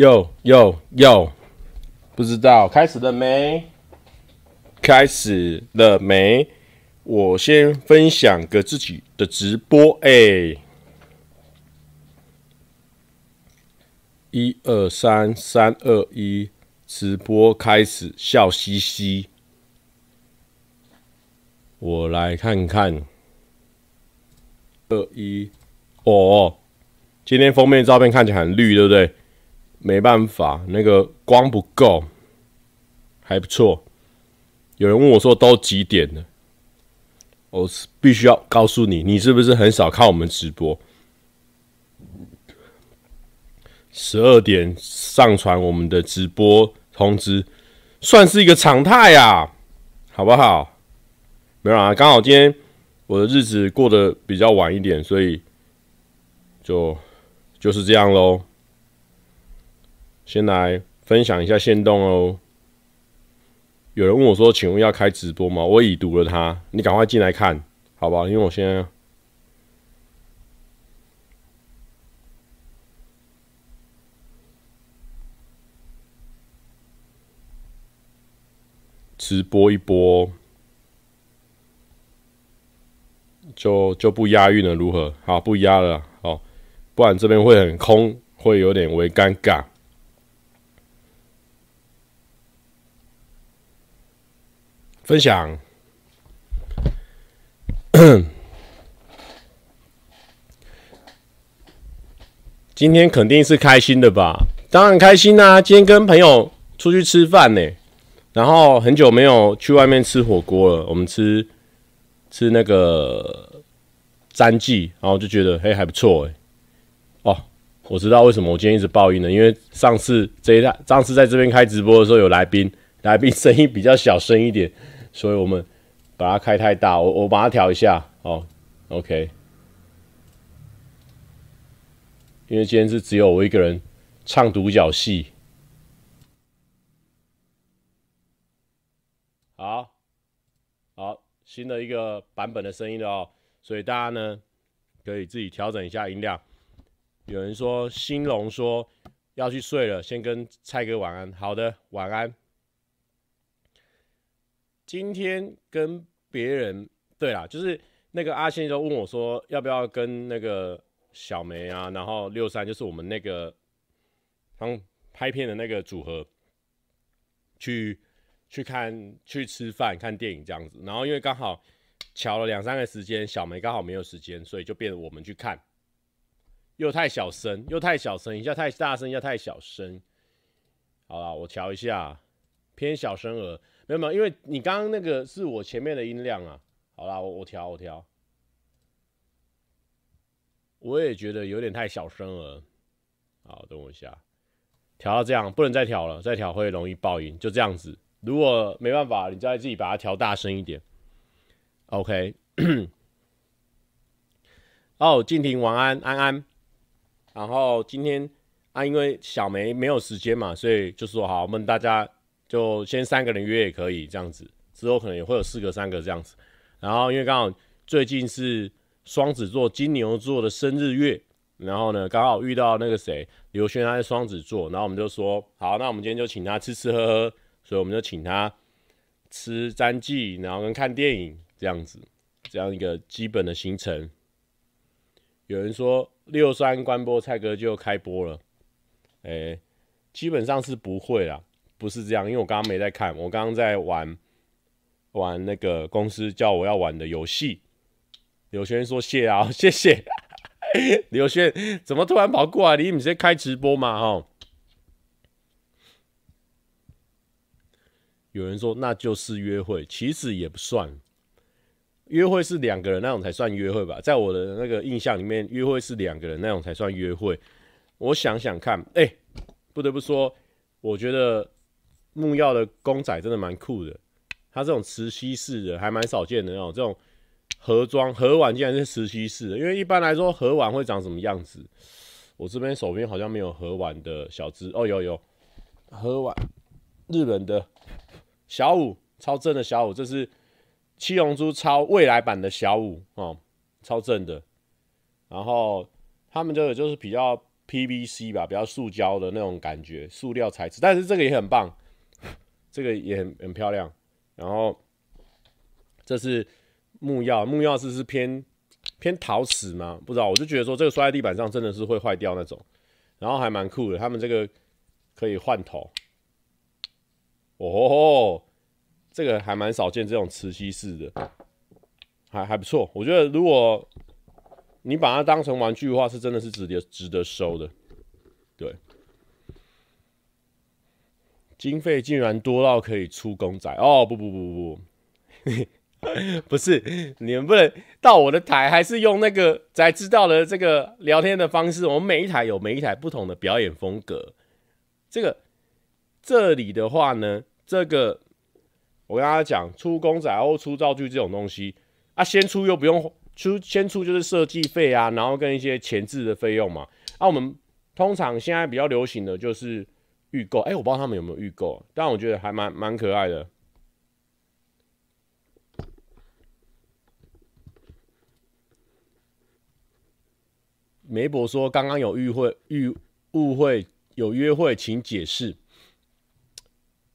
哟哟哟，不知道开始了没？开始了没？我先分享个自己的直播，哎，一二三，三二一，直播开始，笑嘻嘻。我来看看，二一，哦，今天封面照片看起来很绿，对不对？没办法，那个光不够，还不错。有人问我说都几点了？我必须要告诉你，你是不是很少看我们直播？十二点上传我们的直播通知，算是一个常态呀，好不好？没有啊，刚好今天我的日子过得比较晚一点，所以就就是这样喽。先来分享一下限动哦。有人问我说：“请问要开直播吗？”我已读了他，你赶快进来看，好吧？因为我现在直播一波，就就不押韵了，如何？好，不押了，好，不然这边会很空，会有点微尴尬。分享，今天肯定是开心的吧？当然开心啦！今天跟朋友出去吃饭呢，然后很久没有去外面吃火锅了。我们吃吃那个詹记，然后就觉得嘿还不错哎。哦，我知道为什么我今天一直报音了，因为上次这一上次在这边开直播的时候有来宾，来宾声音比较小声一点。所以我们把它开太大，我我把它调一下哦，OK。因为今天是只有我一个人唱独角戏，好，好，新的一个版本的声音了哦，所以大家呢可以自己调整一下音量。有人说兴隆说要去睡了，先跟蔡哥晚安。好的，晚安。今天跟别人对啦，就是那个阿信就问我说，要不要跟那个小梅啊，然后六三就是我们那个刚拍片的那个组合去去看去吃饭看电影这样子，然后因为刚好瞧了两三个时间，小梅刚好没有时间，所以就变我们去看，又太小声，又太小声，一下太大声，一下太小声。好了，我调一下，偏小声儿。没有没有，因为你刚刚那个是我前面的音量啊。好啦，我我调我调，我也觉得有点太小声了。好，等我一下，调到这样不能再调了，再调会容易爆音，就这样子。如果没办法，你再自己把它调大声一点。OK。哦，静婷晚安，安安。然后今天啊，因为小梅没有时间嘛，所以就说好，我们大家。就先三个人约也可以这样子，之后可能也会有四个、三个这样子。然后因为刚好最近是双子座、金牛座的生日月，然后呢刚好遇到那个谁刘轩他在双子座，然后我们就说好，那我们今天就请他吃吃喝喝，所以我们就请他吃詹记，然后跟看电影这样子，这样一个基本的行程。有人说六三关播，蔡哥就开播了，哎、基本上是不会啦。不是这样，因为我刚刚没在看，我刚刚在玩玩那个公司叫我要玩的游戏。刘轩说谢啊，谢谢。刘轩怎么突然跑过来？你不是开直播吗？哈。有人说那就是约会，其实也不算。约会是两个人那种才算约会吧？在我的那个印象里面，约会是两个人那种才算约会。我想想看，哎、不得不说，我觉得。木曜的公仔真的蛮酷的，它这种磁吸式的还蛮少见的那种，这种盒装盒碗竟然是磁吸式的，因为一般来说盒碗会长什么样子？我这边手边好像没有盒碗的小只哦，有有盒碗，日本的小五超正的小五，这是七龙珠超未来版的小五哦，超正的。然后他们这个就是比较 PVC 吧，比较塑胶的那种感觉，塑料材质。但是这个也很棒，这个也很很漂亮。然后这是木钥，木钥是是偏偏陶瓷吗？不知道，我就觉得说这个摔在地板上真的是会坏掉那种。然后还蛮酷的，他们这个可以换头。哦吼吼，这个还蛮少见这种磁吸式的，还还不错。我觉得如果你把它当成玩具的话，是真的是值得值得收的。对，经费竟然多到可以出公仔哦！不不不不不，不 是你们不能到我的台，还是用那个才知道的这个聊天的方式。我们每一台有每一台不同的表演风格。这个这里的话呢，这个我跟大家讲，出公仔或出道具这种东西啊，先出又不用。出先出就是设计费啊，然后跟一些前置的费用嘛。那、我们通常现在比较流行的就是预购，哎、我不知道他们有没有预购，但我觉得还蛮蛮可爱的。梅博说刚刚有误会，遇误会有约会，请解释。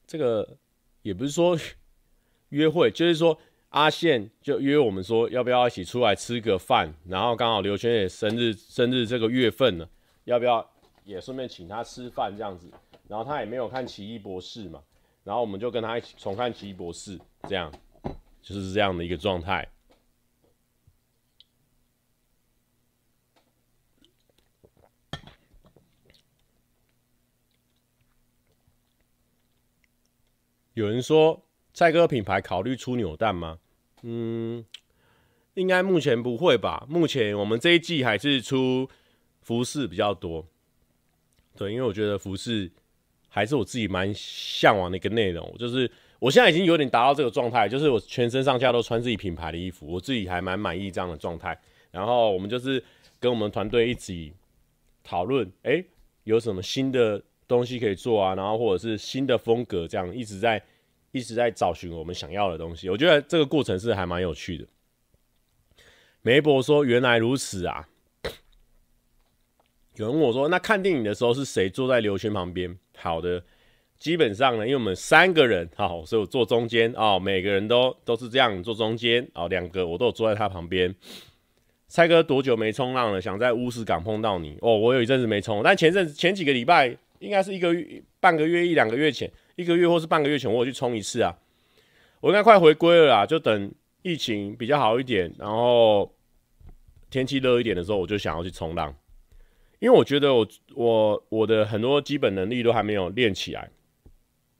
这个也不是说 约会，就是说。阿宪就约我们说，要不要一起出来吃个饭？然后刚好刘轩也生日，生日这个月份呢，要不要也顺便请他吃饭这样子？然后他也没有看《奇异博士》嘛，然后我们就跟他一起重看《奇异博士》，这样就是这样的一个状态。有人说。蔡哥品牌考虑出扭蛋吗？嗯，应该目前不会吧。目前我们这一季还是出服饰比较多。对，因为我觉得服饰还是我自己蛮向往的一个内容。就是我现在已经有点达到这个状态，就是我全身上下都穿自己品牌的衣服，我自己还蛮满意这样的状态。然后我们就是跟我们团队一起讨论，哎，有什么新的东西可以做啊？然后或者是新的风格，这样一直在。一直在找寻我们想要的东西，我觉得这个过程是还蛮有趣的。梅博说：“原来如此啊！”有人问我说：“那看电影的时候是谁坐在刘轩旁边？”好的，基本上呢，因为我们三个人，好，所以我坐中间哦，每个人都都是这样坐中间哦，两个我都有坐在他旁边。蔡哥多久没冲浪了？想在乌石港碰到你哦。我有一阵子没冲，但前阵前几个礼拜，应该是一个月、半个月、一两个月前。一个月或是半个月前，我有去冲一次啊，我应该快回归了啦，就等疫情比较好一点，然后天气热一点的时候，我就想要去冲浪，因为我觉得我我我的很多基本能力都还没有练起来，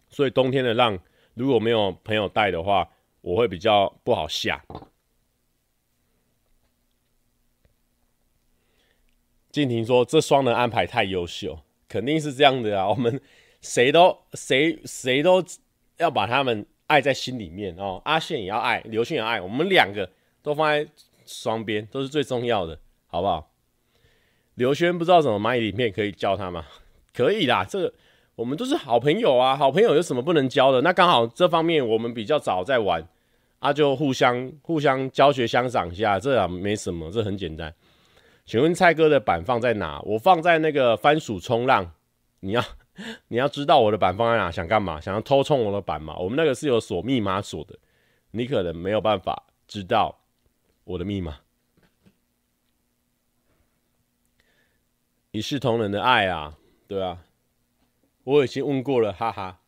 所以冬天的浪如果没有朋友带的话，我会比较不好下。静婷说：“这双人安排太优秀，肯定是这样的啊，我们。”谁都谁谁都要把他们爱在心里面哦。阿宪也要爱，刘勋也爱，我们两个都放在双边，都是最重要的，好不好？刘轩不知道怎么买影片，可以教他吗？可以啦，这个我们都是好朋友啊，好朋友有什么不能教的？那刚好这方面我们比较早在玩，啊，就互相互相教学相长一下，这样没什么，这很简单。请问蔡哥的板放在哪？我放在那个番薯冲浪，你要。你要知道我的板放在哪，想干嘛？想要偷冲我的板吗？我们那个是有锁密码锁的，你可能没有办法知道我的密码。一视同仁的爱啊，对啊，我已经问过了，哈哈。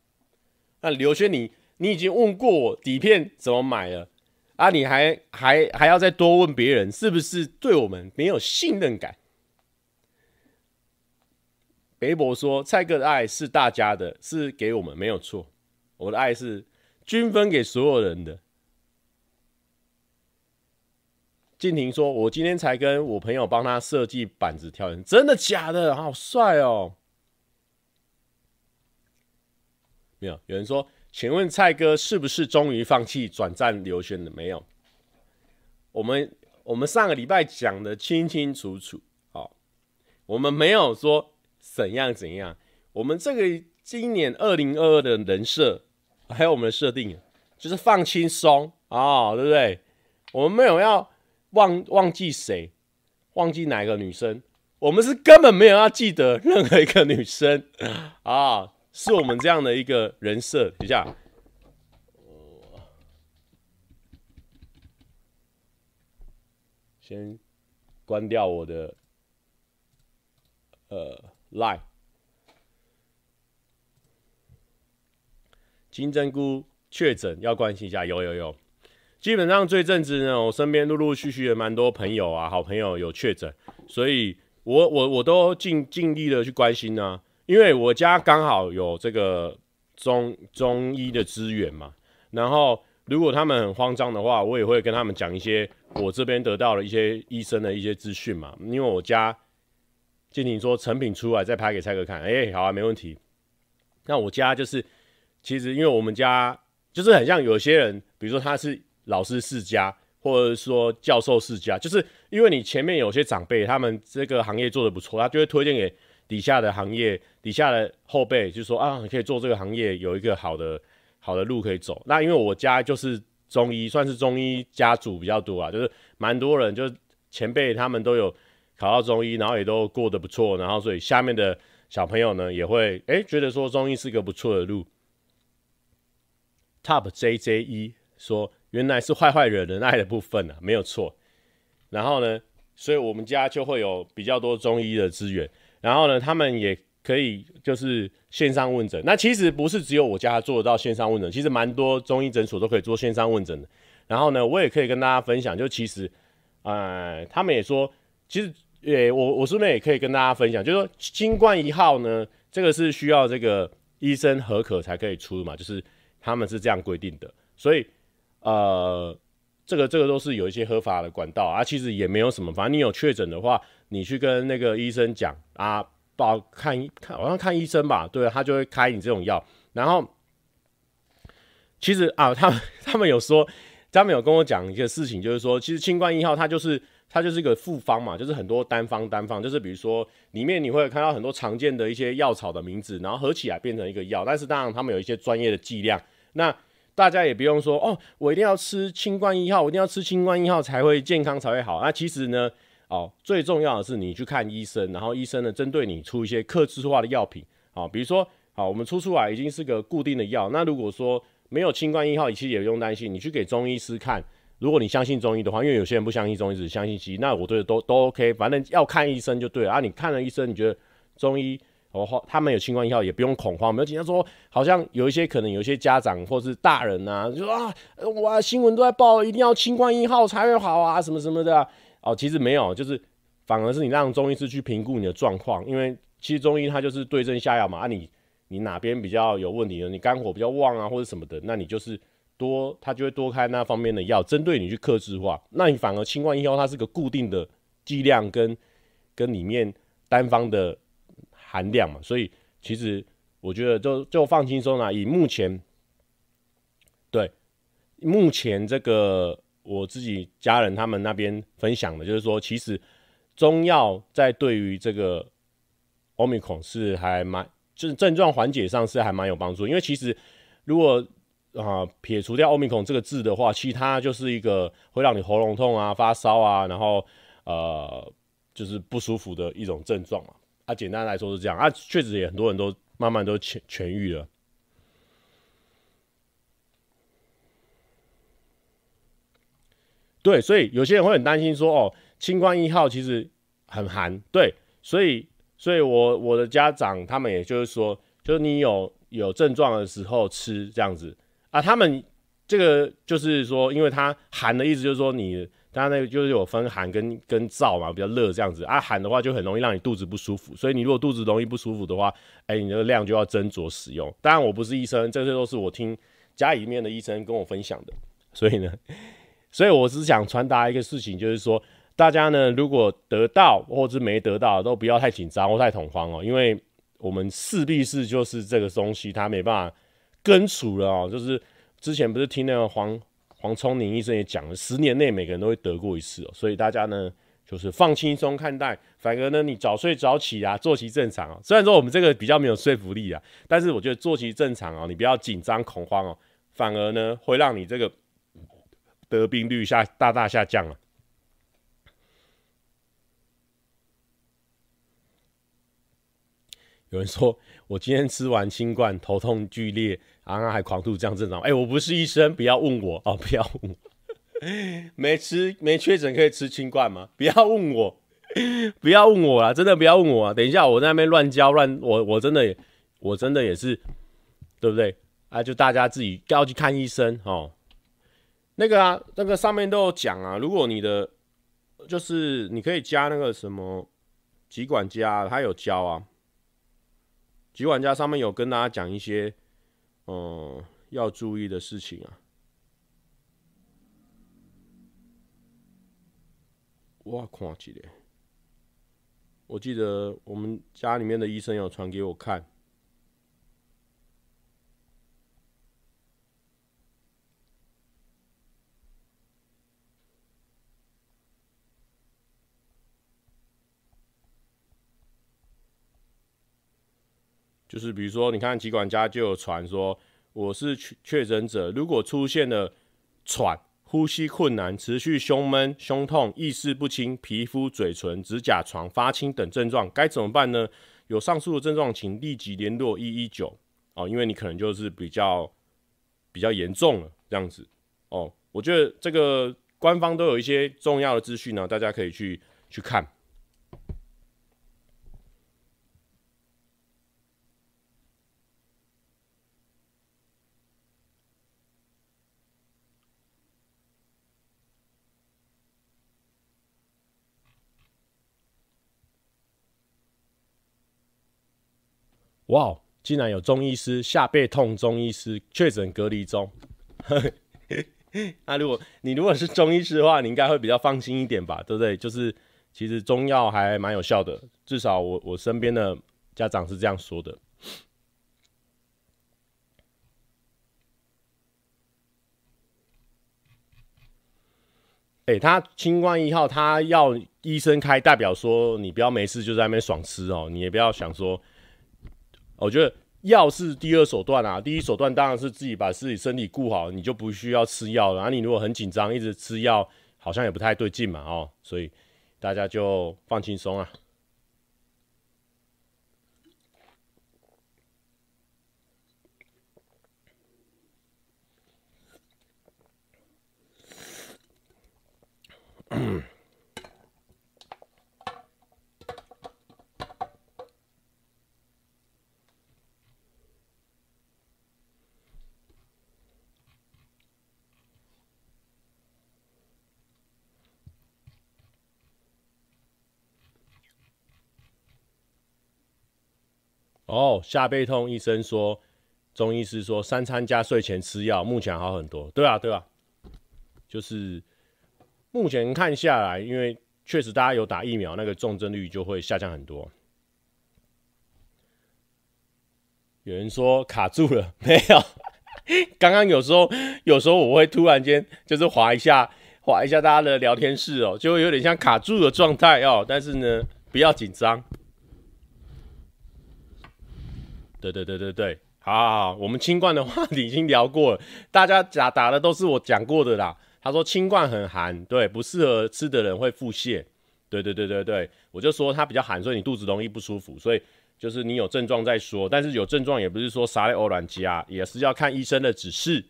那刘轩，你你已经问过我底片怎么买了啊？你还还还要再多问别人，是不是对我们没有信任感？北伯说：“蔡哥的爱是大家的，是给我们，没有错。我的爱是均分给所有人的。”静婷说：“我今天才跟我朋友帮他设计板子跳人，真的假的？好帅哦！”没有，有人说：“请问蔡哥是不是终于放弃转战刘轩了？”没有，我们我们上个礼拜讲的清清楚楚。好，我们没有说。怎样怎样？我们这个今年二零二二的人设，还有我们的设定，就是放轻松啊，对不对？我们没有要忘忘记谁，忘记哪个女生，我们是根本没有要记得任何一个女生 啊，是我们这样的一个人设。等一下，先关掉我的呃 Line。金针菇确诊要关心一下，有有有。基本上最阵子呢，我身边陆陆续续的蛮多朋友啊，好朋友有确诊，所以我我我都尽尽力的去关心呢、啊，因为我家刚好有这个中中医的资源嘛。然后如果他们很慌张的话，我也会跟他们讲一些我这边得到了一些医生的一些资讯嘛。因为我家建廷说成品出来再拍给蔡哥看，哎、好啊，没问题。那我家就是其实因为我们家就是很像有些人，比如说他是。老师世家，或者说教授世家，就是因为你前面有些长辈，他们这个行业做得不错，他就会推荐给底下的行业底下的后辈，就说啊，你可以做这个行业，有一个好的好的路可以走。那因为我家就是中医，算是中医家族比较多啊，就是蛮多人，就是前辈他们都有考到中医，然后也都过得不错，然后所以下面的小朋友呢，也会哎、欸、觉得说中医是个不错的路。Top J J 一说。原来是坏坏惹人爱的部分啊，没有错。然后呢，所以我们家就会有比较多中医的资源。然后呢，他们也可以就是线上问诊。那其实不是只有我家做得到线上问诊，其实蛮多中医诊所都可以做线上问诊的。然后呢，我也可以跟大家分享，就其实，呃，他们也说，其实，诶，我我顺便也可以跟大家分享，就是说，新冠一号呢，这个是需要这个医生核可才可以出嘛，就是他们是这样规定的，所以。呃，这个这个都是有一些合法的管道啊，其实也没有什么，反正你有确诊的话，你去跟那个医生讲啊，报看看好像看医生吧，对，他就会开你这种药。然后其实啊，他们他们有说，他们有跟我讲一个事情，就是说，其实清冠一号它就是它就是一个复方嘛，就是很多单方单方，就是比如说里面你会看到很多常见的一些药草的名字，然后合起来变成一个药，但是当然他们有一些专业的剂量，那。大家也不用说哦，我一定要吃清冠一号，我一定要吃清冠一号才会健康才会好。那其实呢，哦，最重要的是你去看医生，然后医生呢针对你出一些克制化的药品，好，比如说，好，我们出出来已经是个固定的药。那如果说没有清冠一号，其实也不用担心，你去给中医师看。如果你相信中医的话，因为有些人不相信中医，只相信西医，那我觉得都都 OK，反正要看医生就对了啊。你看了医生，你觉得中医？他们有清冠一号，也不用恐慌，没有紧张说，好像有一些可能有一些家长或是大人呐、啊，就说啊，哇，新闻都在报，一定要清冠一号才会好啊，什么什么的、哦，其实没有，就是反而是你让中医师去评估你的状况，因为其实中医它就是对症下药嘛。啊你，你哪边比较有问题呢？你肝火比较旺啊，或者什么的，那你就是多，他就会多开那方面的药，针对你去克制化。那你反而清冠一号它是个固定的剂量跟跟里面单方的。含量嘛，所以其实我觉得就就放轻松啦。以目前对目前这个我自己家人他们那边分享的，就是说，其实中药在对于这个欧米孔是还蛮就是症状缓解上是还蛮有帮助。因为其实如果啊撇除掉欧米孔这个字的话，其他就是一个会让你喉咙痛啊、发烧啊，然后呃就是不舒服的一种症状嘛。啊，简单来说是这样啊，确实也很多人都慢慢都痊痊愈了。对，所以有些人会很担心说，哦，清冠一号其实很寒，对，所以，所以我我的家长他们也就是说，就是你有有症状的时候吃这样子啊，他们这个就是说，因为它寒的意思就是说你。它那个就是有分寒跟跟燥嘛，比较热这样子啊。寒的话就很容易让你肚子不舒服，所以你如果肚子容易不舒服的话，哎、欸，你的量就要斟酌使用。当然我不是医生，这些都是我听家里面的医生跟我分享的。所以呢，所以我只想传达一个事情，就是说大家呢，如果得到或者是没得到，都不要太紧张或太恐慌哦，因为我们势必是就是这个东西它没办法根除了哦。就是之前不是听那个黄。黄聪宁医生也讲了，十年内每个人都会得过一次哦，所以大家呢就是放轻松看待，反而呢你早睡早起啊，作息正常哦。虽然说我们这个比较没有说服力啊，但是我觉得作息正常哦，你不要紧张恐慌哦，反而呢会让你这个得病率下大大下降了。有人说我今天吃完清冠，头痛剧烈，然后还狂吐，这样正常？哎、我不是医生，不要问我哦，不要问我。没吃没确诊可以吃清冠吗？不要问我，不要问我啦，真的不要问我啊！等一下我在那边乱教乱，我我真的也我真的也是，对不对啊？就大家自己要去看医生哦。那个啊，那个上面都有讲啊，如果你的就是你可以加那个什么疾管家，他有教啊。疾管家上面有跟大家讲一些嗯要注意的事情啊。我看起来，我记得我们家里面的医生有传给我看，就是比如说，你看疾管家就有传说，我是确确诊者，如果出现了喘。呼吸困难、持续胸闷、胸痛、意识不清、皮肤、嘴唇、指甲床发青等症状，该怎么办呢？有上述的症状，请立即联络一一九哦，因为你可能就是比较比较严重了这样子哦。我觉得这个官方都有一些重要的资讯呢，大家可以去去看。哇，竟然有中医师下背痛，中医师确诊隔离中。那、啊、如果你如果是中医师的话，你应该会比较放心一点吧，对不对？就是其实中药还蛮有效的，至少我我身边的家长是这样说的。哎、他清冠一号，他要医生开，代表说你不要没事就在那边爽吃哦，你也不要想说。我觉得药是第二手段啊，第一手段当然是自己把自己身体顾好，你就不需要吃药了。然后你如果很紧张，一直吃药，好像也不太对劲嘛，哦，所以大家就放轻松啊。哦，下背痛，医生说，中医师说三餐加睡前吃药，目前好很多。对啊，对啊，就是目前看下来，因为确实大家有打疫苗，那个重症率就会下降很多。有人说卡住了，没有？刚刚有时候，有时候我会突然间就是滑一下，滑一下大家的聊天室哦，就会有点像卡住的状态哦。但是呢，不要紧张。对对对对对，好好好，我们清冠的话题已经聊过了，大家打打的都是我讲过的啦。他说清冠很寒，对，不适合吃的人会腹泻。对对对对对，我就说它比较寒，所以你肚子容易不舒服，所以就是你有症状再说。但是有症状也不是说啥的欧软加，也是要看医生的指示。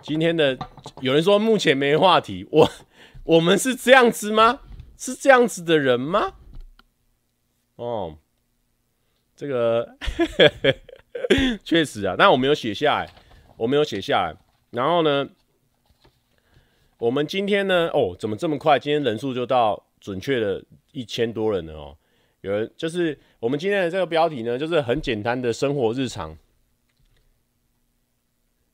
今天的有人说目前没话题，我我们是这样子吗？是这样子的人吗？哦。这个 确实啊，但我没有写下来，我没有写下来。然后呢，我们今天呢，哦，怎么这么快？今天人数就到准确的一千多人了哦。有人就是我们今天的这个标题呢，就是很简单的生活日常。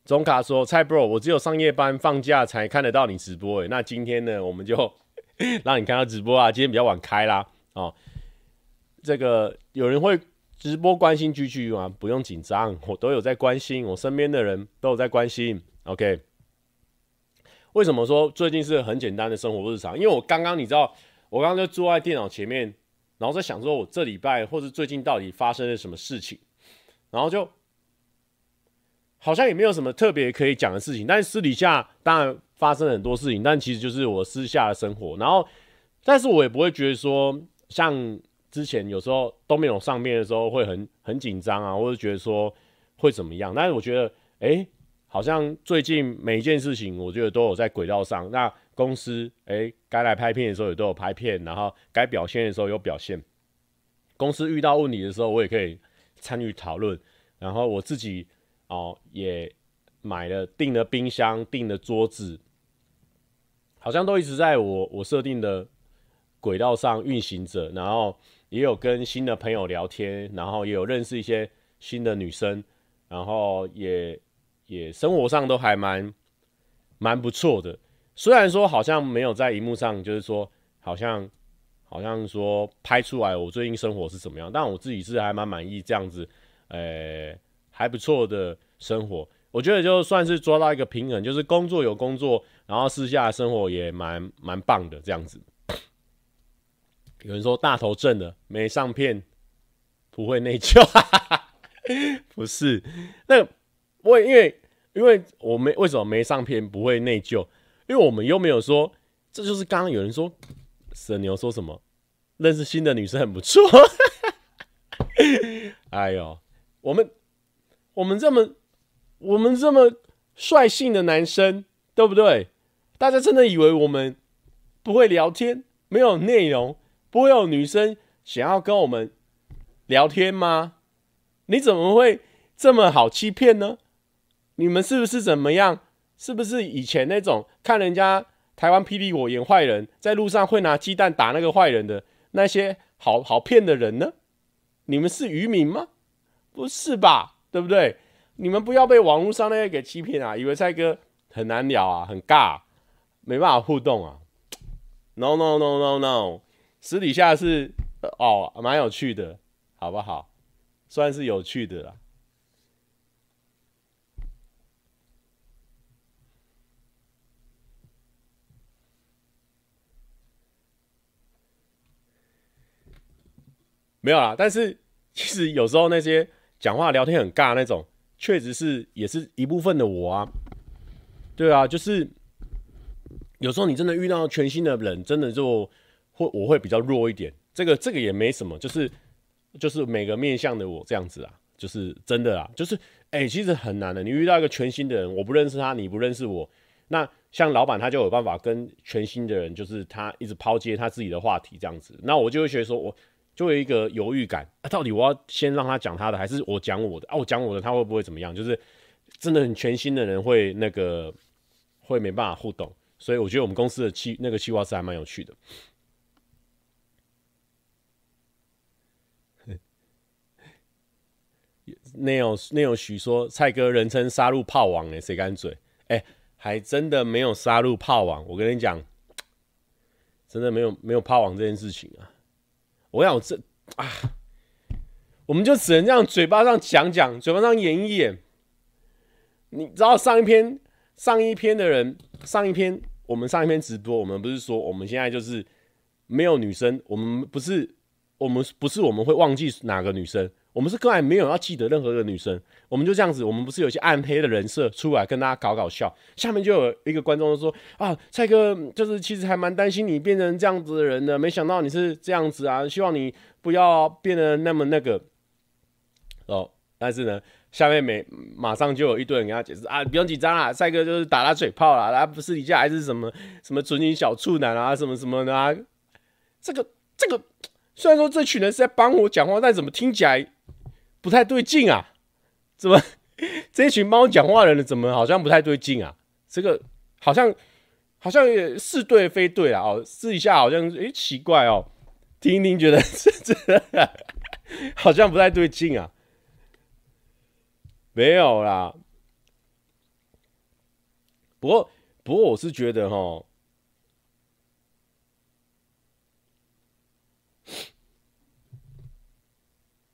中卡说：“蔡 bro，我只有上夜班放假才看得到你直播。”诶，那今天呢，我们就 让你看到直播啊。今天比较晚开啦，哦，这个有人会。直播关心 GG 吗？不用紧张，我都有在关心，我身边的人都有在关心。OK，为什么说最近是很简单的生活日常？因为我刚刚你知道，我刚刚就坐在电脑前面，然后在想说我这礼拜或是最近到底发生了什么事情，然后就好像也没有什么特别可以讲的事情。但是私底下当然发生了很多事情，但其实就是我私下的生活。然后，但是我也不会觉得说像。之前有时候都没有上面的时候会很很紧张啊，或者觉得说会怎么样。但是我觉得，哎、好像最近每一件事情，我觉得都有在轨道上。那公司，哎、该来拍片的时候也都有拍片，然后该表现的时候有表现。公司遇到问题的时候，我也可以参与讨论。然后我自己哦，也买了订了冰箱，订了桌子，好像都一直在我我设定的轨道上运行着。然后也有跟新的朋友聊天，然后也有认识一些新的女生，然后也也生活上都还蛮蛮不错的。虽然说好像没有在荧幕上，就是说好像。好像说拍出来我最近生活是怎么样，但我自己是还蛮满意这样子，呃、还不错的生活。我觉得就算是抓到一个平衡，就是工作有工作，然后私下的生活也蛮蛮棒的这样子。有人说大头正的没上片不会内疚，不是？那我因为因为我没为什么没上片不会内疚？因为我们又没有说，这就是刚刚有人说。神牛说什么？认识新的女生很不错。哎呦，我们我们这么我们这么率性的男生，对不对？大家真的以为我们不会聊天，没有内容，不会有女生想要跟我们聊天吗？你怎么会这么好欺骗呢？你们是不是怎么样？是不是以前那种看人家？台湾霹雳火演坏人，在路上会拿鸡蛋打那个坏人的那些好好骗的人呢？你们是渔民吗？不是吧？对不对？你们不要被网络上那些给欺骗啊！以为蔡哥很难聊啊，很尬，没办法互动啊？No no no no no，私底下是哦，蛮有趣的，好不好？算是有趣的啦。没有啦，但是其实有时候那些讲话聊天很尬那种，确实是也是一部分的我啊。对啊，就是有时候你真的遇到全新的人，真的就会我会比较弱一点。这个这个也没什么，就是就是每个面向的我这样子啊，就是真的啊，就是哎、其实很难的。你遇到一个全新的人，我不认识他，你不认识我，那像老板他就有办法跟全新的人，就是他一直抛接他自己的话题这样子，那我就会觉得说我。就有一个犹豫感啊，到底我要先让他讲他的，还是我讲我的啊？我讲我的，他会不会怎么样？就是真的很全新的人会那个会没办法互动，所以我觉得我们公司的企那个企划是还蛮有趣的。那有那有许说蔡哥人称杀戮炮王哎，谁敢嘴？哎，还真的没有杀戮炮王，我跟你讲，真的没有没有炮王这件事情啊。我想这啊，我们就只能这样嘴巴上讲讲，嘴巴上演一演。你知道上一篇上一篇的人，上一篇我们上一篇直播，我们不是说我们现在就是没有女生，我们不是我们不是我们会忘记哪个女生。我们是根本没有要记得任何一个女生，我们就这样子。我们不是有些暗黑的人设出来跟大家搞搞笑。下面就有一个观众说：“啊，蔡哥就是其实还蛮担心你变成这样子的人的，没想到你是这样子啊，希望你不要变得那么那个。”哦，但是呢，下面没马上就有一堆人跟他解释啊，不用紧张啦，蔡哥就是打打嘴炮啦，他不是底下还是什么什么纯情小处男啊，什么什么的啊。这个这个虽然说这群人是在帮我讲话，但怎么听起来？不太对劲啊！怎么 这一群猫讲话的人怎么好像不太对劲啊？这个好像好像也是对非对啊？哦，试一下好像诶、欸、奇怪哦，听一听觉得 这这好像不太对劲啊。没有啦，不过不过我是觉得齁。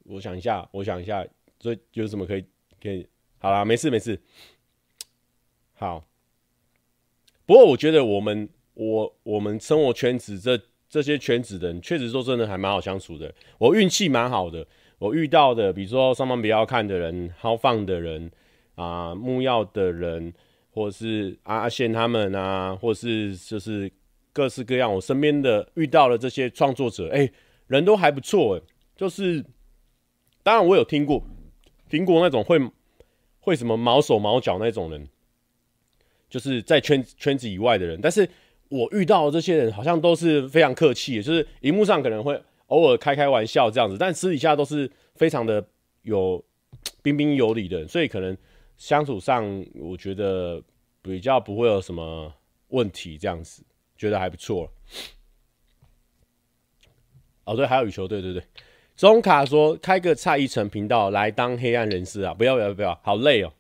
我想一下，我想一下，所以有什么可以可以？好啦，没事没事。好，不过我觉得我们我我们生活圈子这这些圈子的人，确实说真的还蛮好相处的。我运气蛮好的，我遇到的，比如说上班不要看的人，豪放的人啊，木曜的人，或者是阿阿宪他们啊，或是就是各式各样，我身边的遇到了这些创作者，哎、人都还不错，诶，就是当然我有听过，听过那种会会什么毛手毛脚那种人，就是在圈圈子以外的人，但是我遇到的这些人好像都是非常客气，就是荧幕上可能会偶尔开开玩笑这样子，但私底下都是非常的有彬彬有礼的人，所以可能相处上我觉得比较不会有什么问题，这样子觉得还不错。哦，对，还有羽球，对对对。中卡说开个蔡依晨频道来当黑暗人士啊！不要不要不要，好累哦。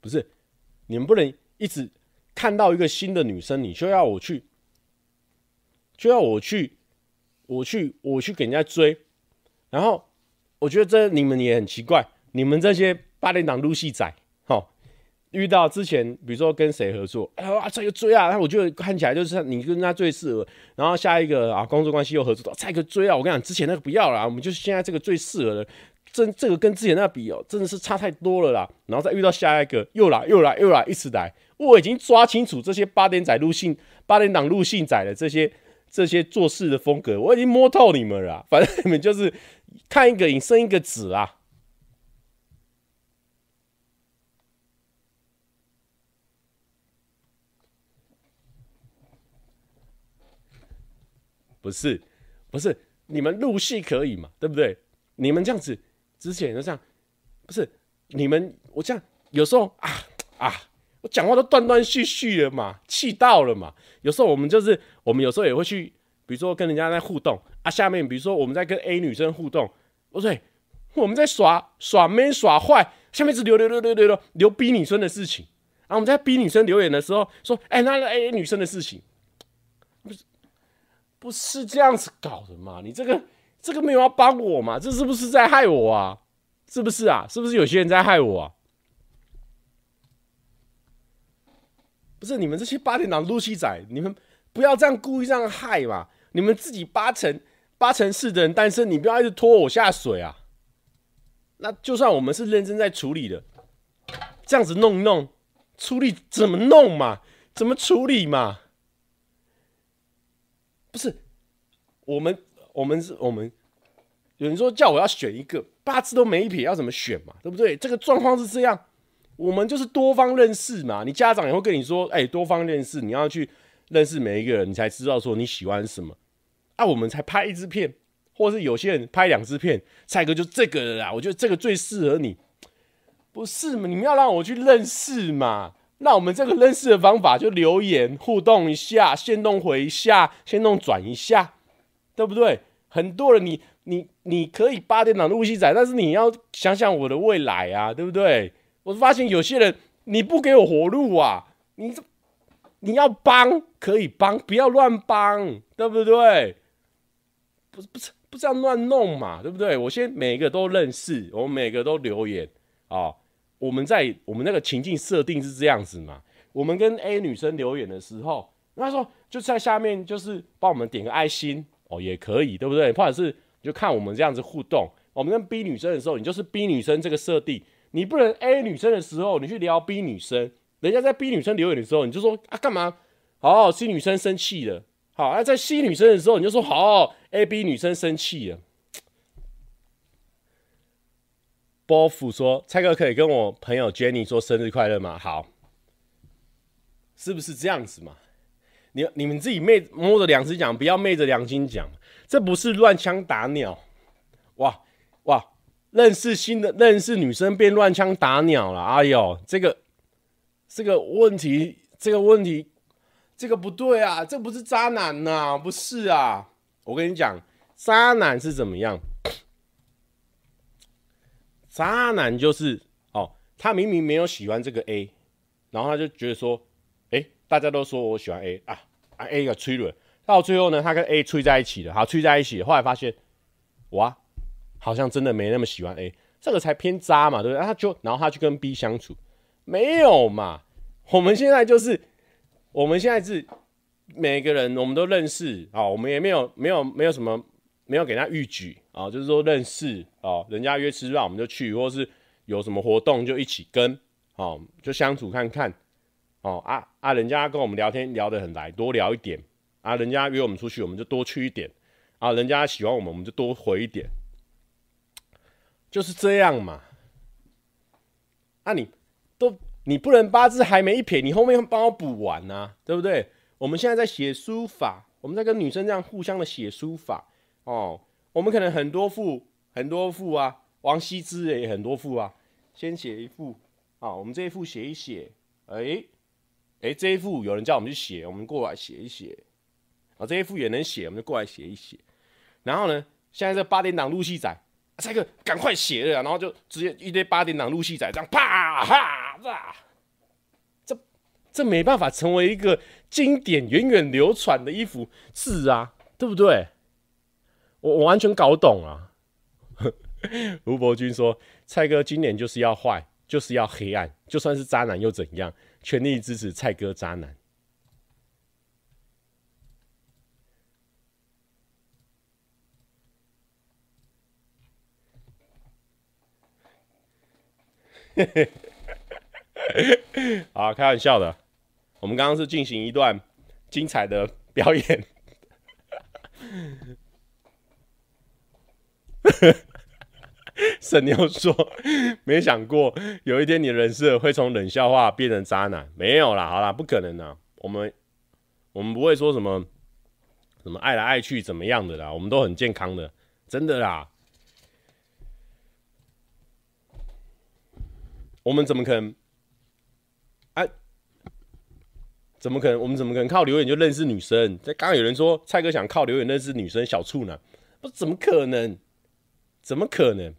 不是，你们不能一直看到一个新的女生，你就要我去，就要我去，我去，我去给人家追。然后我觉得这你们也很奇怪，你们这些八点档入戏仔。遇到之前，比如说跟谁合作，哎呀，这个追啊，那我觉得看起来就是你跟他最适合。然后下一个啊，工作关系又合作到，再一个追啊，我跟你讲，之前那个不要了，我们就是现在这个最适合的。这这个跟之前那比哦，真的是差太多了啦。然后再遇到下一个，又来又来又来，一直来。我已经抓清楚这些八点仔路线、八点档路线仔的这些这些做事的风格，我已经摸透你们了。反正你们就是看一个影生一个子啊。不是，不是，你们入戏可以嘛？对不对？你们这样子之前就这样，不是你们我这样有时候啊啊，我讲话都断断续续的嘛，气到了嘛。有时候我们就是我们有时候也会去，比如说跟人家在互动啊，下面比如说我们在跟 A 女生互动，不对，我们在耍耍 man 耍坏，下面是留留留留留留留 B 女生的事情，然后我们在 B 女生留言的时候说，哎，那个 A 女生的事情。不是这样子搞的嘛？你这个这个没有要帮我嘛？这是不是在害我啊？是不是啊？是不是有些人在害我啊？不是你们这些八点档露西仔，你们不要这样故意这样害嘛？你们自己八成八成是的人单身，你不要一直拖我下水啊！那就算我们是认真在处理的，这样子弄一弄，处理怎么弄嘛？怎么处理嘛？不是，我们我们是我们有人说叫我要选一个八字都没一撇，要怎么选嘛？对不对？这个状况是这样，我们就是多方认识嘛。你家长也会跟你说，哎，多方认识，你要去认识每一个人，你才知道说你喜欢什么。啊，我们才拍一支片，或是有些人拍两支片，蔡哥就这个了啦。我觉得这个最适合你，不是嘛？你们要让我去认识嘛？那我们这个认识的方法就留言互动一下，先动回一下，先动转一下，对不对？很多人你你你可以八点档入戏仔，但是你要想想我的未来啊，对不对？我发现有些人你不给我活路啊，你这你要帮可以帮，不要乱帮，对不对？不是不是不是要乱弄嘛，对不对？我先每个都认识，我每个都留言啊。我们在我们那个情境设定是这样子嘛？我们跟 A 女生留言的时候，他说就在下面就是帮我们点个爱心哦，也可以，对不对？或者是就看我们这样子互动。我们跟 B 女生的时候，你就是 B 女生这个设定，你不能 A 女生的时候你去聊 B 女生，人家在 B 女生留言的时候，你就说啊干嘛？好，C 女生生气了。好，啊在 C 女生的时候，你就说好，A B 女生生气了。波夫说：“蔡哥可以跟我朋友 Jenny 说生日快乐吗？好，是不是这样子嘛？你你们自己昧摸着良心讲，不要昧着良心讲，这不是乱枪打鸟。哇哇，认识新的认识女生变乱枪打鸟了。哎呦，这个这个问题，这个问题，这个不对啊，这不是渣男呐、不是啊。我跟你讲，渣男是怎么样？”渣男就是哦，他明明没有喜欢这个 A，然后他就觉得说，哎，大家都说我喜欢 A 啊啊 A 个催了，到最后呢，他跟 A 催在一起了，好催在一起，后来发现，哇，好像真的没那么喜欢 A，这个才偏渣嘛，对不对？他就然后他去跟 B 相处，没有嘛？我们现在就是，我们现在是每个人我们都认识啊，我们也没有没有没有什么。没有给他预举啊，就是说认识哦，人家约吃饭我们就去，或是有什么活动就一起跟，哦，就相处看看，哦啊啊，人家跟我们聊天聊得很来，多聊一点啊，人家约我们出去，我们就多去一点啊，人家喜欢我们，我们就多回一点，就是这样嘛。那、啊、你都你不能八字还没一撇，你后面帮我补完呐、啊，对不对？我们现在在写书法，我们在跟女生这样互相的写书法哦。我们可能很多幅很多幅啊，王羲之也很多幅啊。先写一幅啊，我们这一幅写一写，哎、欸、哎、这一幅有人叫我们去写，我们过来写一写。啊，这一幅也能写，我们就过来写一写。然后呢，现在这八点档入戏仔。蔡哥，赶快写了，然后就直接一堆八点档入戏仔，这样啪哈啦，这这没办法成为一个经典、源远流传的一幅字啊，对不对？我我完全搞懂啊。吴伯君说：“蔡哥今年就是要坏，就是要黑暗，就算是渣男又怎样？全力支持蔡哥渣男。”好，开玩笑的。我们刚刚是进行一段精彩的表演。沈牛说：“没想过有一天你的人设会从冷笑话变成渣男。”没有啦，好啦，不可能啦。我们我们不会说什么什么爱来爱去怎么样的啦，我们都很健康的，真的啦。我们怎么可能？哎、啊，怎么可能？我们怎么可能靠留言就认识女生？这刚刚有人说蔡哥想靠留言认识女生，小处男，不，怎么可能？怎么可能？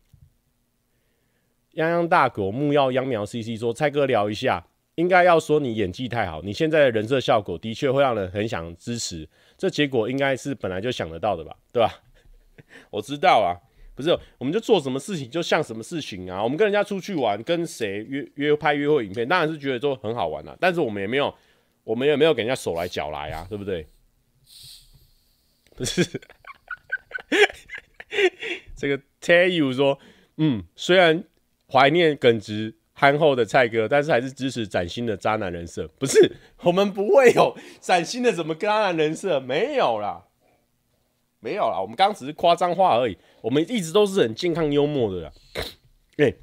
泱泱大国木曜秧苗 CC 说，蔡哥聊一下，应该要说你演技太好，你现在的人设效果的确会让人很想支持，这结果应该是本来就想得到的吧？对吧？我知道啊。不是，我们就做什么事情就像什么事情啊。我们跟人家出去玩，跟谁约约拍约会影片，当然是觉得都很好玩啊。但是我们也没有，我们也没有给人家手来脚来啊，对不对？不是，这个 tell you 说，嗯，虽然怀念耿直憨厚的蔡哥，但是还是支持崭新的渣男人设。不是，我们不会有崭新的什么渣男人设，没有啦。没有啦，我们刚只是夸张话而已。我们一直都是很健康幽默的啦。哎、欸，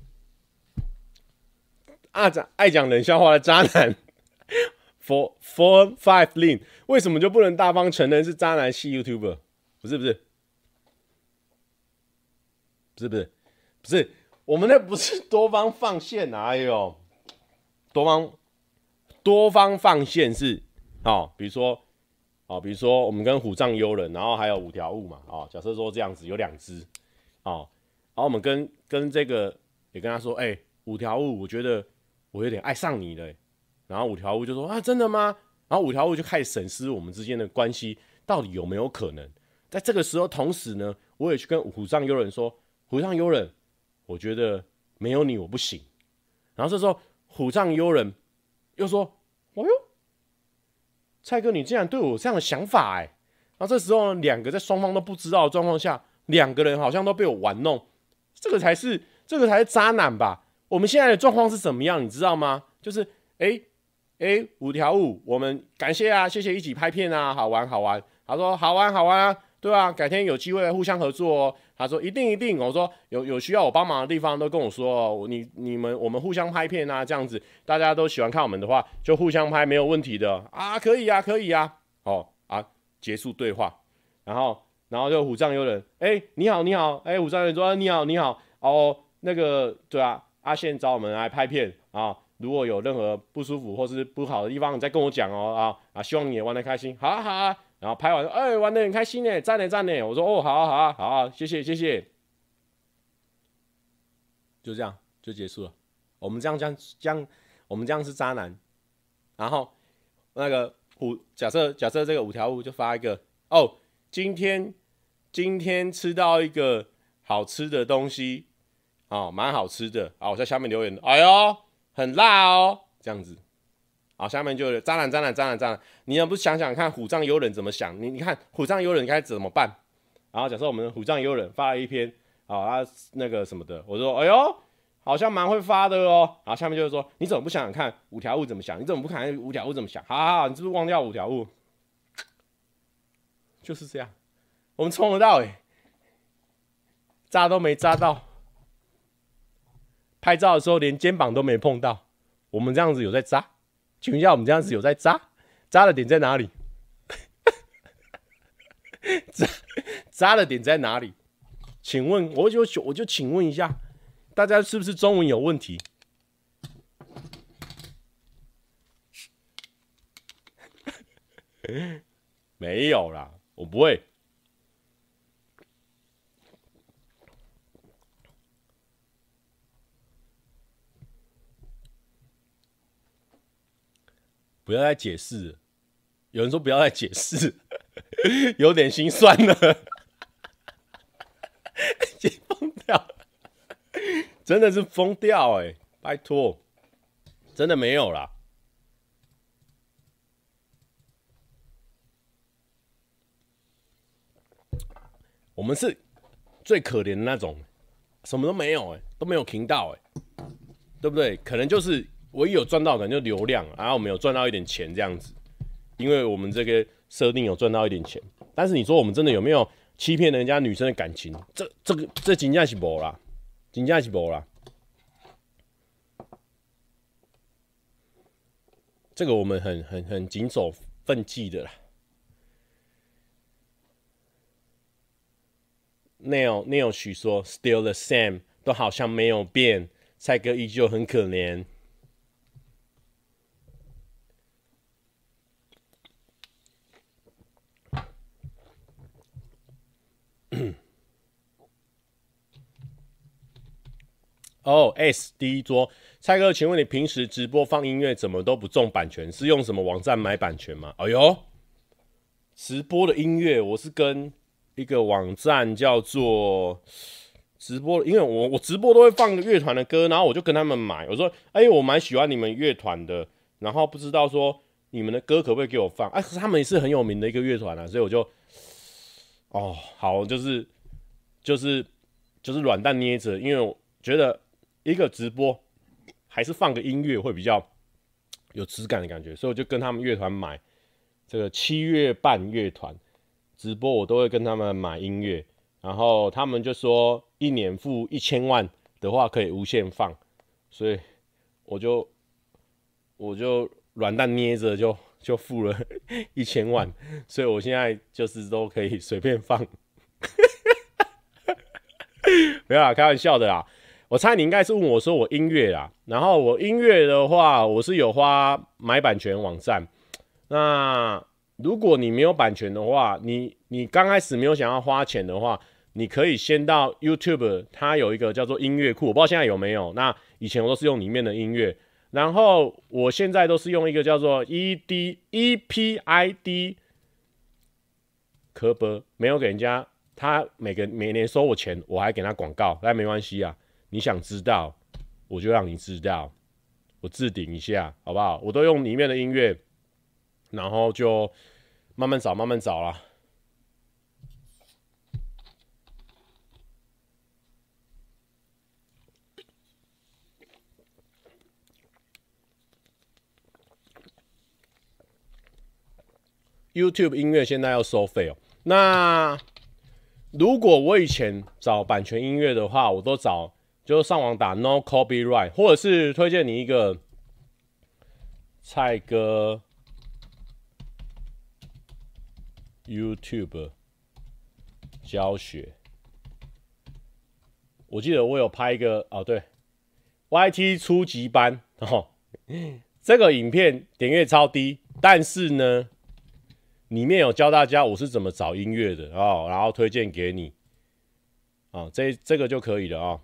阿长爱讲冷笑话的渣男，four four five lin，为什么就不能大方承认是渣男系 YouTuber？不是不是，是不是不是，我们那不是多方放线啊！哎呦，多方多方放线是哦，比如说。哦，比如说我们跟虎杖悠仁，然后还有五条悟嘛，哦，假设说这样子有两只，哦，然后我们跟跟这个也跟他说，哎、五条悟，我觉得我有点爱上你了，然后五条悟就说啊，真的吗？然后五条悟就开始审视我们之间的关系到底有没有可能。在这个时候，同时呢，我也去跟虎杖悠仁说，虎杖悠仁，我觉得没有你我不行。然后这时候虎杖悠仁又说，哦哟。蔡哥，你竟然对我这样的想法哎！然后这时候，两个在双方都不知道的状况下，两个人好像都被我玩弄，这个才是这个才是渣男吧？我们现在的状况是怎么样？你知道吗？就是哎哎五条悟，我们感谢啊，谢谢一起拍片啊，好玩好玩。他说好玩好玩啊，对啊，改天有机会互相合作哦。他说一定一定，我说有有需要我帮忙的地方都跟我说哦。你你们我们互相拍片啊，这样子。大家都喜欢看我们的话，就互相拍没有问题的。啊，可以啊，可以啊。哦啊，结束对话，然后然后就虎杖悠仁，哎、你好你好，哎、虎杖悠仁说你好你好哦，那个对啊，阿宪找我们来拍片啊，如果有任何不舒服或是不好的地方，你再跟我讲哦啊啊，希望你也玩得开心，好啊好啊。然后拍完，哎、玩得很开心呢，赞呢赞呢。我说，哦，好啊，好啊，好啊，谢谢，谢谢。就这样，就结束了。我们这样，这样，这样，我们这样是渣男。然后那个五，假设假设这个五条悟就发一个，哦，今天今天吃到一个好吃的东西，哦，蛮好吃的。啊，我在下面留言，哎呦，很辣哦，这样子。好，下面就渣男渣男渣男渣男，你要不想想看虎杖悠仁怎么想？你你看虎杖悠仁该怎么办？然后假设我们虎杖悠仁发了一篇啊，那个什么的，我说哎呦，好像蛮会发的哦。然后下面就是说，你怎么不想想看五条悟怎么想？你怎么不看五条悟怎么想？好好好，你是不是忘掉五条悟？就是这样，我们冲得到哎，扎都没扎到，拍照的时候连肩膀都没碰到。我们这样子有在扎？请问一下，我们这样子有在扎？扎的点在哪里？扎扎的点在哪里？请问，我就我就请问一下，大家是不是中文有问题？没有啦，我不会。不要再解释，有人说不要再解释，有点心酸了。疯掉，真的是疯掉哎！拜托，真的没有啦。我们是最可怜的那种，什么都没有哎，都没有听到哎，对不对？可能就是唯一有赚到，可能就流量，然后我们有赚到一点钱这样子，因为我们这个设定有赚到一点钱。但是你说我们真的有没有？欺骗人家女生的感情，这这个这真正是无啦，真正是无啦。这个我们很很很谨守分际的啦。Neil Neil 许说，Still the same，都好像没有变，蔡哥依旧很可怜。哦、，S 第一桌，蔡哥，请问你平时直播放音乐怎么都不中版权？是用什么网站买版权吗？哎呦，直播的音乐我是跟一个网站叫做直播，因为我我直播都会放乐团的歌，然后我就跟他们买。我说，哎，我蛮喜欢你们乐团的，然后不知道说你们的歌可不可以给我放？哎，可是他们也是很有名的一个乐团啊，所以我就，哦，好，就是就是就是软蛋捏着，因为我觉得。一个直播还是放个音乐会比较有质感的感觉，所以我就跟他们乐团买这个七月半乐团直播，我都会跟他们买音乐，然后他们就说一年付一千万的话可以无限放，所以我就我就软蛋捏着就就付了一千万，所以我现在就是都可以随便放，没有啦，开玩笑的啦。我猜你应该是问我说我音乐啦，然后我音乐的话，我是有花买版权网站。那如果你没有版权的话，你你刚开始没有想要花钱的话，你可以先到 YouTube，它有一个叫做音乐库，我不知道现在有没有。那以前我都是用里面的音乐，然后我现在都是用一个叫做 ED EPID 科博，没有给人家，他每个每年收我钱，我还给他广告，但没关系啊。你想知道，我就让你知道，我置顶一下，好不好？我都用里面的音乐，然后就慢慢找，慢慢找啦。YouTube 音乐现在要收费哦。那如果我以前找版权音乐的话，我都找。就上网打 No Copyright，或者是推荐你一个蔡哥 YouTube 教学。我记得我有拍一个哦，对，YT 初级班哦，这个影片点阅超低，但是呢，里面有教大家我是怎么找音乐的哦，然后推荐给你啊、哦，这这个就可以了啊。哦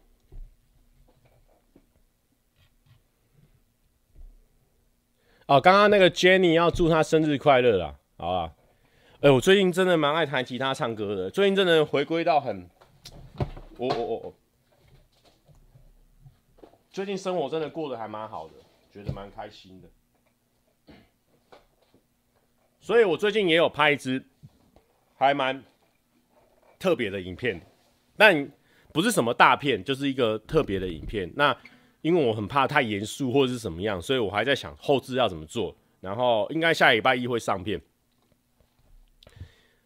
哦，刚刚那个 Jenny 要祝他生日快乐啦，好吧？哎、我最近真的蛮爱弹吉他、唱歌的，最近真的回归到很，我我我我，最近生活真的过得还蛮好的，觉得蛮开心的，所以我最近也有拍一支还蛮特别的影片，但不是什么大片，就是一个特别的影片。那因为我很怕太严肃或者是什么样，所以我还在想后制要怎么做。然后应该下礼拜一会上片。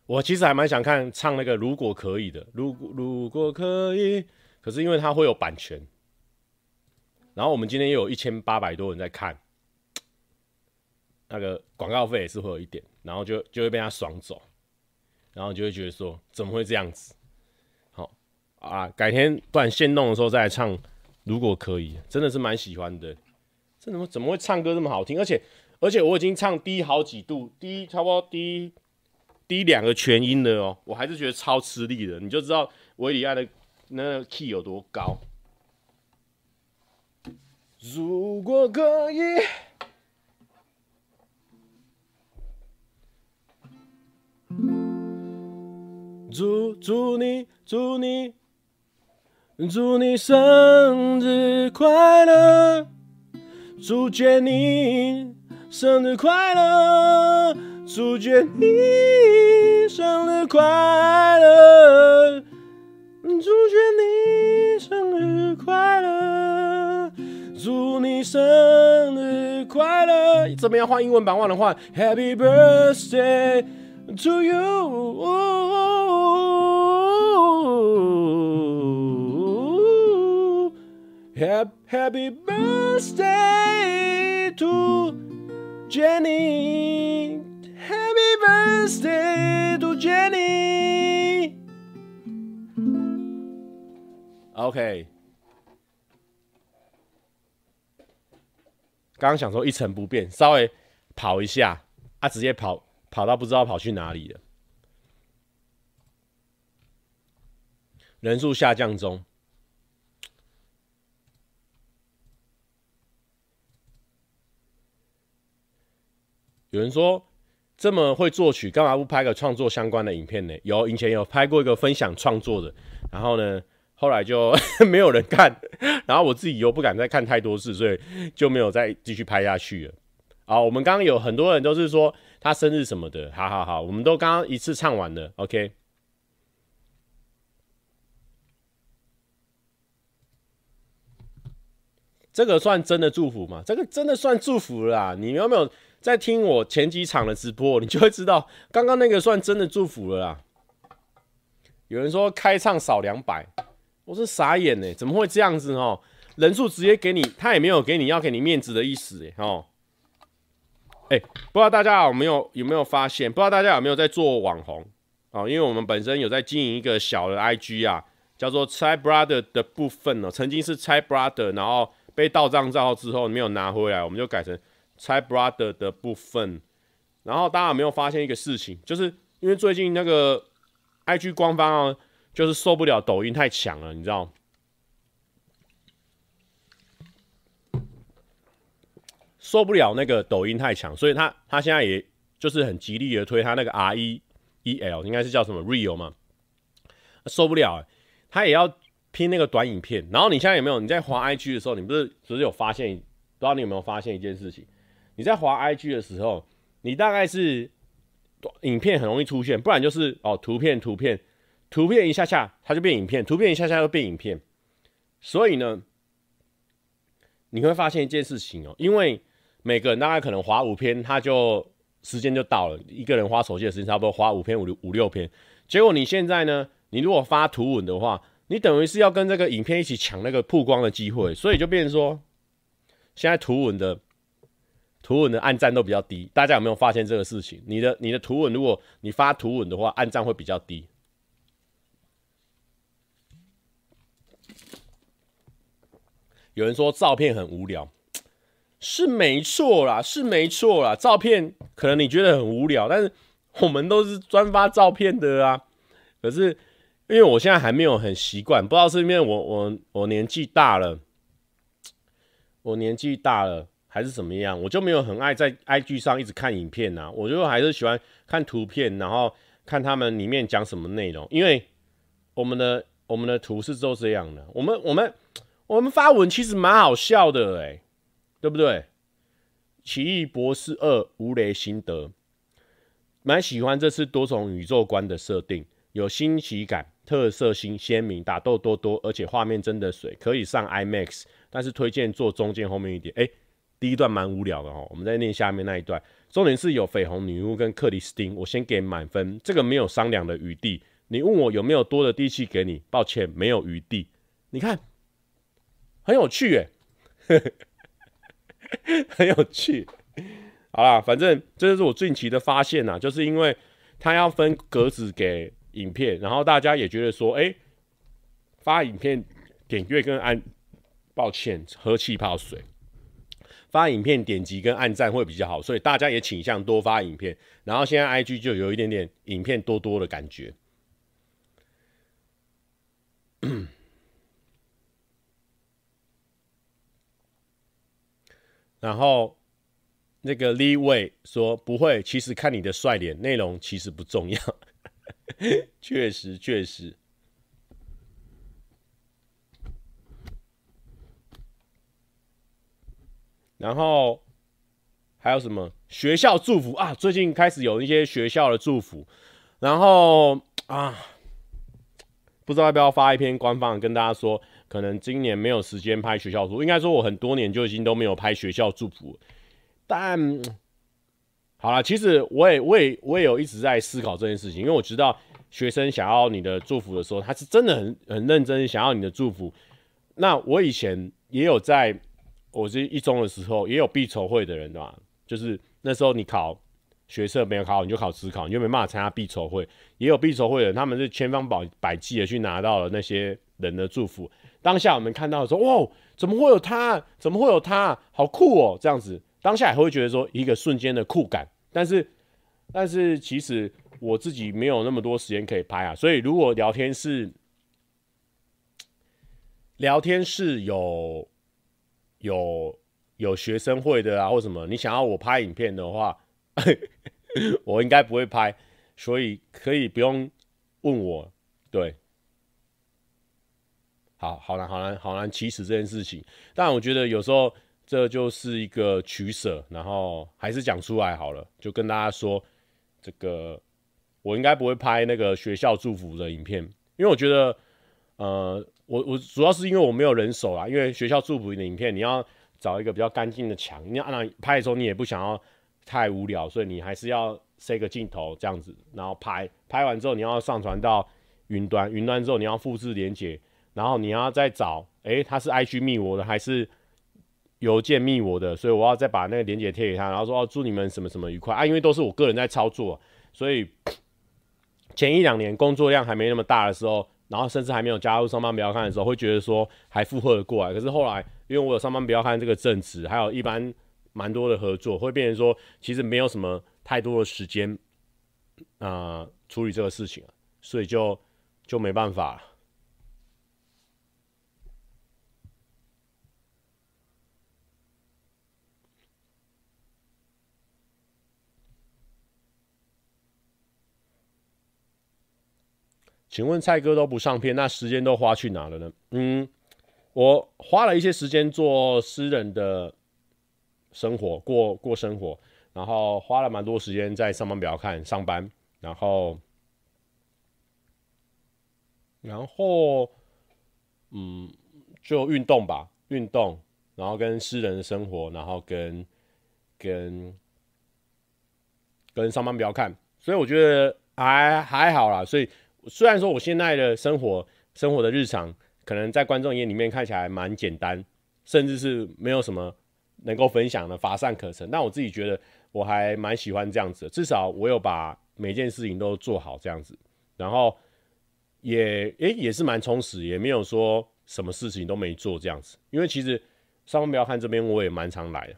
我其实还蛮想看唱那个如果可以的，如果如果可以，可是因为它会有版权。然后我们今天又有一千八百多人在看，那个广告费也是会有一点，然后就就会被他爽走，然后就会觉得说怎么会这样子？好啊，改天不然现弄的时候再来唱，如果可以，真的是蛮喜欢的。这怎么怎么会唱歌这么好听？而且而且我已经唱低好几度，低差不多低低两个全音了哦，我还是觉得超吃力的。你就知道维里安的那个 key 有多高。如果可以，祝祝你祝你祝你生日快乐，祝愿你生日快乐，祝愿你生日快乐，祝愿你生日快乐。祝你生日快乐！怎么样换英文版的话，Happy birthday to you you，Happy birthday to Jenny，Happy birthday to Jenny，OK。刚刚想说一成不变，稍微跑一下，啊，直接跑跑到不知道跑去哪里了。人数下降中。有人说这么会作曲，干嘛不拍个创作相关的影片呢？有，以前有拍过一个分享创作的，然后呢，后来就 没有人看，然后我自己又不敢再看太多次，所以就没有再继续拍下去了。好，我们刚刚有很多人都是说他生日什么的，好好好，我们都刚刚一次唱完了，OK。这个算真的祝福吗？这个真的算祝福啦。你有没有在听我前几场的直播？你就会知道，刚刚那个算真的祝福了啦。有人说开唱少两百。我是傻眼呢，怎么会这样子哦？人数直接给你，他也没有给你要给你面子的意思哎哦。哎，不知道大家有没有有没有发现？不知道大家有没有在做网红哦？因为我们本身有在经营一个小的 IG 啊，叫做蔡 brother 的部分哦。曾经是蔡 brother，然后被盗账账号之后没有拿回来，我们就改成蔡 brother 的部分。然后大家有没有发现一个事情？就是因为最近那个 IG 官方啊。就是受不了抖音太强了，你知道？受不了那个抖音太强，所以他他现在也就是很极力的推他那个 R E E L，应该是叫什么 Real 嘛？受不了，他也要拼那个短影片。然后你现在有没有？你在滑 IG 的时候，你不是只是有发现？不知道你有没有发现一件事情？你在滑 IG 的时候，你大概是影片很容易出现，不然就是哦图片图片。图片一下下，它就变影片；图片一下下又变影片。所以呢，你会发现一件事情哦，因为每个人大概可能滑五篇，他就时间就到了。一个人滑手机的时间差不多滑五篇、五六五六篇。结果你现在呢，你如果发图文的话，你等于是要跟这个影片一起抢那个曝光的机会，所以就变成说，现在图文的图文的按赞都比较低。大家有没有发现这个事情？你的你的图文，如果你发图文的话，按赞会比较低。有人说照片很无聊，是没错啦，是没错啦。照片可能你觉得很无聊，但是我们都是专发照片的啊。可是因为我现在还没有很习惯，不知道是因为我我我年纪大了，我年纪大了还是怎么样，我就没有很爱在 IG 上一直看影片呐。我就还是喜欢看图片，然后看他们里面讲什么内容。因为我们的我们的图是都这样的，我们我们。我们发文其实蛮好笑的，哎，对不对？奇异博士二无雷心得，蛮喜欢这次多重宇宙观的设定，有新奇感，特色新鲜明，打斗多多，而且画面真的水，可以上 IMAX，但是推荐坐中间后面一点。哎、第一段蛮无聊的哦，我们再念下面那一段。重点是有绯红女巫跟克里斯汀，我先给满分，这个没有商量的余地。你问我有没有多的地气给你，抱歉，没有余地。你看，很有趣耶，很有趣。好啦，反正这就是我近期的发现呐，就是因为他要分格子给影片，然后大家也觉得说，哎、发影片点阅跟按，抱歉，喝气泡水。发影片点击跟按赞会比较好，所以大家也倾向多发影片。然后现在 IG 就有一点点影片多多的感觉。然后那个 Lee Wei 说不会，其实看你的帅脸，内容其实不重要。确实，确实。然后还有什么学校祝福啊？最近开始有一些学校的祝福，然后啊，不知道要不要发一篇官方跟大家说，可能今年没有时间拍学校祝福。应该说我很多年就已经都没有拍学校祝福，但 好了，其实我也我也我也有一直在思考这件事情，因为我知道学生想要你的祝福的时候，他是真的很很认真想要你的祝福。那我以前也有在。我是一中的时候，也有必筹会的人对吧？就是那时候你考学测没有考好，你就考指考，你就没办法参加必筹会。也有必筹会的人，他们是千方百百计的去拿到了那些人的祝福。当下我们看到的时候，哇，怎么会有他？怎么会有他？好酷哦！这样子，当下也会觉得说一个瞬间的酷感。但是，但是其实我自己没有那么多时间可以拍啊。所以如果聊天室，聊天室有。有有学生会的啊，或什么，你想要我拍影片的话，我应该不会拍，所以可以不用问我。对，好好难，好难，好难启齿这件事情。但我觉得有时候这就是一个取舍，然后还是讲出来好了，就跟大家说，这个我应该不会拍那个学校祝福的影片，因为我觉得，呃。我我主要是因为我没有人手啦，因为学校祝福的影片，你要找一个比较干净的墙，你要按拍的时候你也不想要太无聊，所以你还是要塞个镜头这样子，然后拍拍完之后你要上传到云端，云端之后你要复制连结，然后你要再找，诶、欸，他是 IG 密我的还是邮件密我的，所以我要再把那个连结贴给他，然后说哦祝你们什么什么愉快啊，因为都是我个人在操作，所以前一两年工作量还没那么大的时候。然后甚至还没有加入上班不要看的时候，会觉得说还负荷的过来。可是后来，因为我有上班不要看这个正职，还有一般蛮多的合作，会变成说其实没有什么太多的时间啊、处理这个事情，所以就就没办法。请问蔡哥都不上片，那时间都花去哪了呢？嗯，我花了一些时间做私人的生活，过过生活，然后花了蛮多时间在上班表看上班，然后，然后，嗯，就运动吧，运动，然后跟私人的生活，然后跟跟跟上班不要看，所以我觉得还还好啦，所以。虽然说我现在的生活、生活的日常，可能在观众眼里面看起来蛮简单，甚至是没有什么能够分享的乏善可陈，但我自己觉得我还蛮喜欢这样子的，至少我有把每件事情都做好这样子，然后也诶、也是蛮充实，也没有说什么事情都没做这样子，因为其实上班不要看这边我也蛮常来的，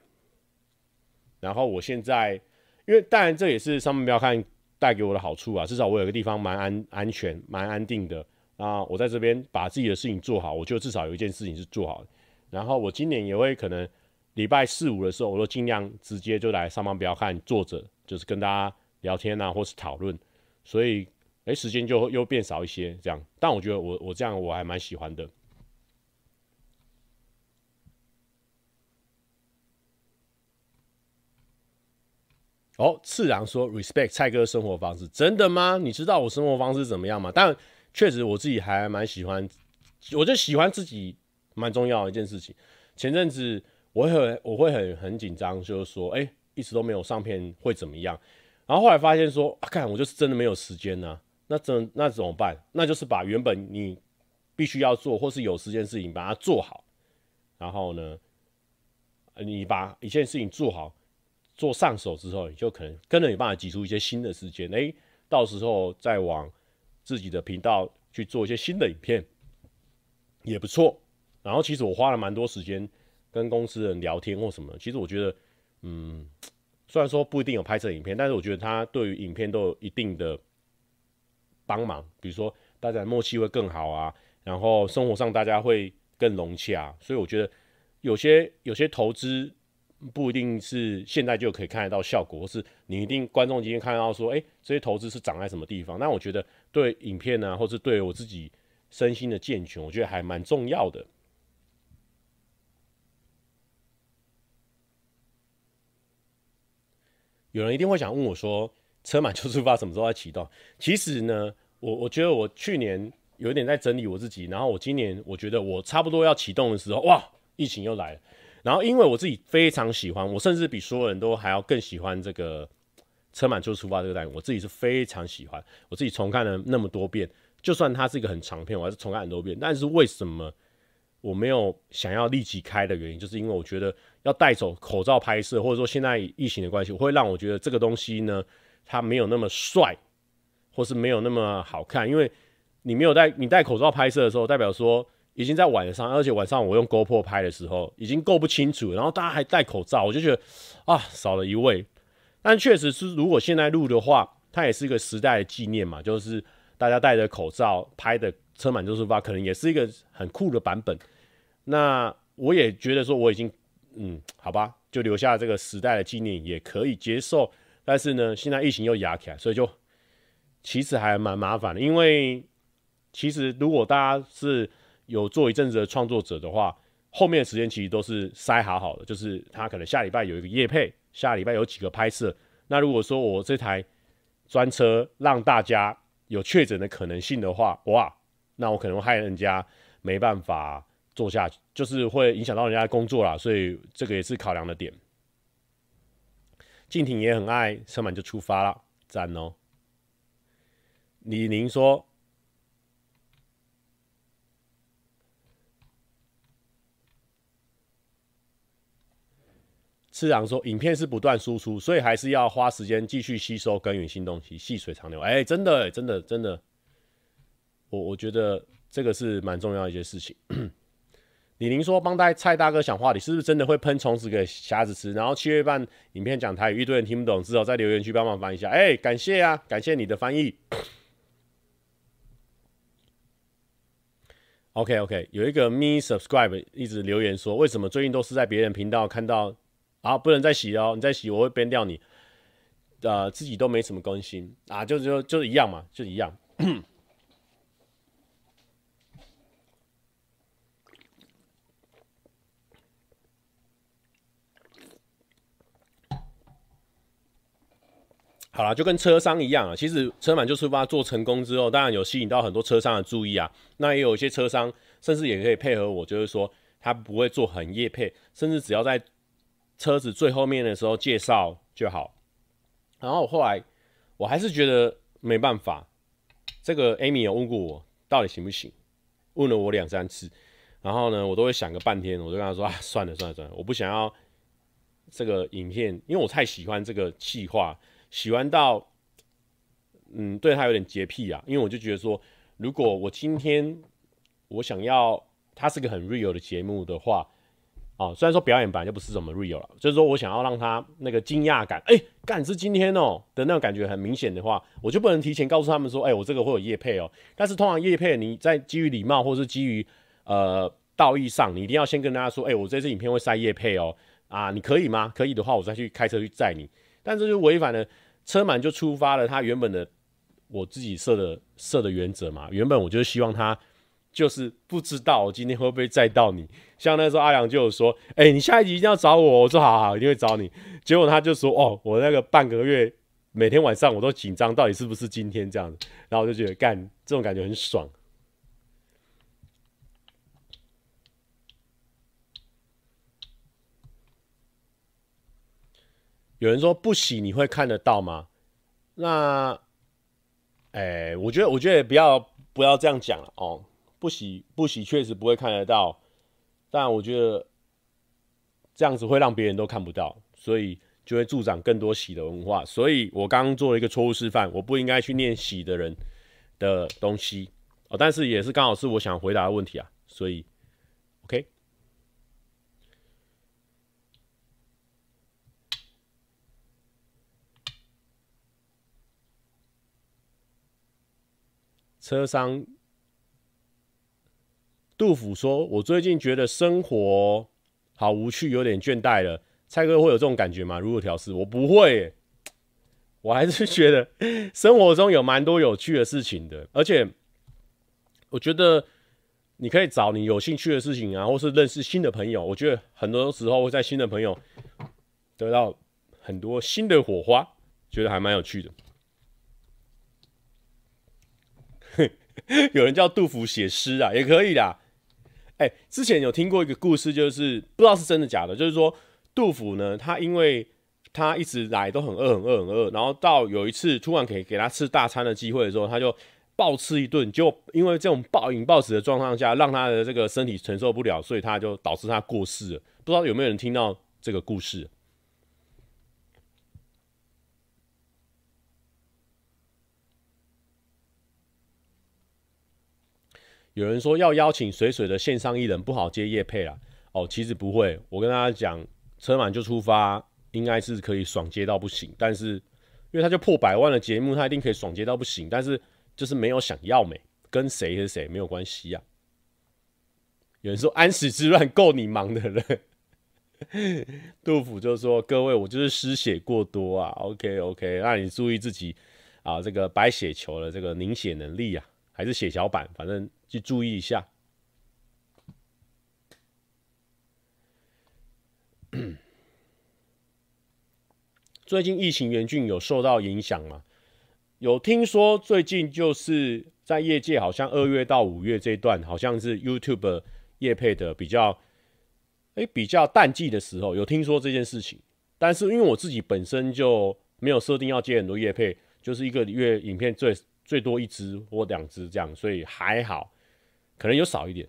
然后我现在因为当然这也是上班不要看。带给我的好处啊，至少我有个地方蛮安安全、蛮安定的啊。我在这边把自己的事情做好，我就至少有一件事情是做好的。然后我今年也会可能礼拜四五的时候，我都尽量直接就来上班，不要看坐着，就是跟大家聊天啊，或是讨论。所以，哎，时间就又变少一些这样。但我觉得我我这样我还蛮喜欢的。哦，次郎说 respect 蔡哥生活方式，真的吗？你知道我生活方式怎么样吗？但确实我自己还蛮喜欢，我就喜欢自己蛮重要的一件事情。前阵子我会很我会很很紧张，就是说，哎、一直都没有上片会怎么样？然后后来发现说，看我就是真的没有时间呢、那怎那怎么办？那就是把原本你必须要做或是有时间事情把它做好，然后呢，你把一件事情做好。做上手之后，你就可能跟着有办法挤出一些新的时间，诶、到时候再往自己的频道去做一些新的影片，也不错。然后其实我花了蛮多时间跟公司人聊天或什么，其实我觉得，嗯，虽然说不一定有拍摄影片，但是我觉得他对于影片都有一定的帮忙。比如说大家默契会更好啊，然后生活上大家会更融洽，所以我觉得有些有些投资。不一定是现在就可以看得到效果，或是你一定观众今天看到说，哎、这些投资是长在什么地方？那我觉得对影片呢、啊，或是对我自己身心的健全，我觉得还蛮重要的。有人一定会想问我说，车满 就出发什么时候要启动？其实呢，我我觉得我去年有一点在整理我自己，然后我今年我觉得我差不多要启动的时候，哇，疫情又来了。然后，因为我自己非常喜欢，我甚至比所有人都还要更喜欢这个车满就出发这个单元，我自己是非常喜欢，我自己重看了那么多遍，就算它是一个很长片，我还是重看很多遍。但是为什么我没有想要立即开的原因，就是因为我觉得要戴走口罩拍摄，或者说现在疫情的关系，会让我觉得这个东西呢，它没有那么帅，或是没有那么好看。因为你没有戴，你戴口罩拍摄的时候，代表说。已经在晚上，而且晚上我用 GoPro 拍的时候已经够不清楚，然后大家还戴口罩，我就觉得啊少了一位。但确实是，如果现在录的话，它也是一个时代的纪念嘛，就是大家戴着口罩拍的车满就出发，可能也是一个很酷的版本。那我也觉得说我已经嗯好吧，就留下这个时代的纪念也可以接受。但是呢，现在疫情又压起来，所以就其实还蛮麻烦的，因为其实如果大家是有做一阵子的创作者的话，后面的时间其实都是塞好好的，就是他可能下礼拜有一个业配，下礼拜有几个拍摄。那如果说我这台专车让大家有确诊的可能性的话，哇，那我可能害人家没办法做下去，就是会影响到人家的工作啦。所以这个也是考量的点。静婷也很爱车满就出发了，赞哦。李宁说。市长说：“影片是不断输出，所以还是要花时间继续吸收、耕耘新东西，细水长流。”哎，真的，真的，真的，我我觉得这个是蛮重要一件事情。李宁说：“帮带蔡大哥想话题，是不是真的会喷虫子给瞎子吃？然后七月半影片讲台语，一堆人听不懂，只好在留言区帮忙翻译一下。”哎，感谢啊，感谢你的翻译。OK OK，有一个 me subscribe 一直留言说：“为什么最近都是在别人频道看到？”好，不能再洗哦！你再洗，我会 ban 掉你。呃，自己都没什么更新啊，就就就一样嘛，就一样。好了，就跟车商一样啊。其实车满就出发做成功之后，当然有吸引到很多车商的注意啊。那也有一些车商，甚至也可以配合我，就是说他不会做很业配，甚至只要在。车子最后面的时候介绍就好，然后我后来我还是觉得没办法。这个 Amy 有问过我到底行不行，问了我两三次，然后呢，我都会想个半天，我就跟他说啊，算了算了算了，我不想要这个影片，因为我太喜欢这个企划，喜欢到嗯，对他有点洁癖啊，因为我就觉得说，如果我今天我想要它是个很 real 的节目的话。哦，虽然说表演版就不是什么 real 了，就是说我想要让他那个惊讶感，哎、欸，干是今天哦、的那种感觉很明显的话，我就不能提前告诉他们说，哎、我这个会有夜配哦、但是通常夜配，你在基于礼貌或是基于呃道义上，你一定要先跟大家说，哎、我这支影片会塞夜配哦、啊，你可以吗？可以的话，我再去开车去载你。但这就违反了车满就出发了他原本的我自己设的设的原则嘛。原本我就希望他。就是不知道我今天会不会载到你。像那时候阿良就有说：“哎、你下一集一定要找我。”我说：“好好，一定会找你。”结果他就说：“哦，我那个半个月每天晚上我都紧张，到底是不是今天这样子？然后我就觉得干这种感觉很爽。有人说不洗你会看得到吗？那，哎、我觉得我觉得不要不要这样讲了哦。不洗不洗确实不会看得到，但我觉得这样子会让别人都看不到，所以。就会助长更多洗的文化，所以我刚刚做了一个错误示范，我不应该去念洗的人的东西哦，但是也是刚好是我想回答的问题啊，所以 OK。车商杜甫说：“我最近觉得生活好无趣，有点倦怠了。”蔡哥会有这种感觉吗？如果调试，我不会、我还是觉得生活中有蛮多有趣的事情的，而且我觉得你可以找你有兴趣的事情啊，或是认识新的朋友。我觉得很多时候会在新的朋友得到很多新的火花，觉得还蛮有趣的。有人叫杜甫写诗啊，也可以啦。哎、之前有听过一个故事，就是不知道是真的假的，就是说。杜甫呢，他因为他一直来都很饿，很饿，很饿，然后到有一次突然可以给他吃大餐的机会的时候，他就暴吃一顿，就因为这种暴饮暴食的状况下，让他的这个身体承受不了，所以他就导致他过世了。不知道有没有人听到这个故事？有人说要邀请水水的线上艺人不好接业配啊。哦，其实不会，我跟大家讲。车满就出发，应该是可以爽接到不行。但是，因为他就破百万的节目，他一定可以爽接到不行。但是，就是没有想要没跟谁和谁没有关系呀、啊。有人说安史之乱够你忙的了，杜甫就说：“各位，我就是失血过多啊。”OK OK，那你注意自己啊，这个白血球的这个凝血能力啊，还是血小板，反正去注意一下。最近疫情严峻，有受到影响吗？有听说最近就是在业界，好像二月到五月这一段，好像是 YouTube 业配的比较，哎、比较淡季的时候，有听说这件事情。但是因为我自己本身就没有设定要接很多业配，就是一个月影片最最多一支或两支这样，所以还好，可能有少一点。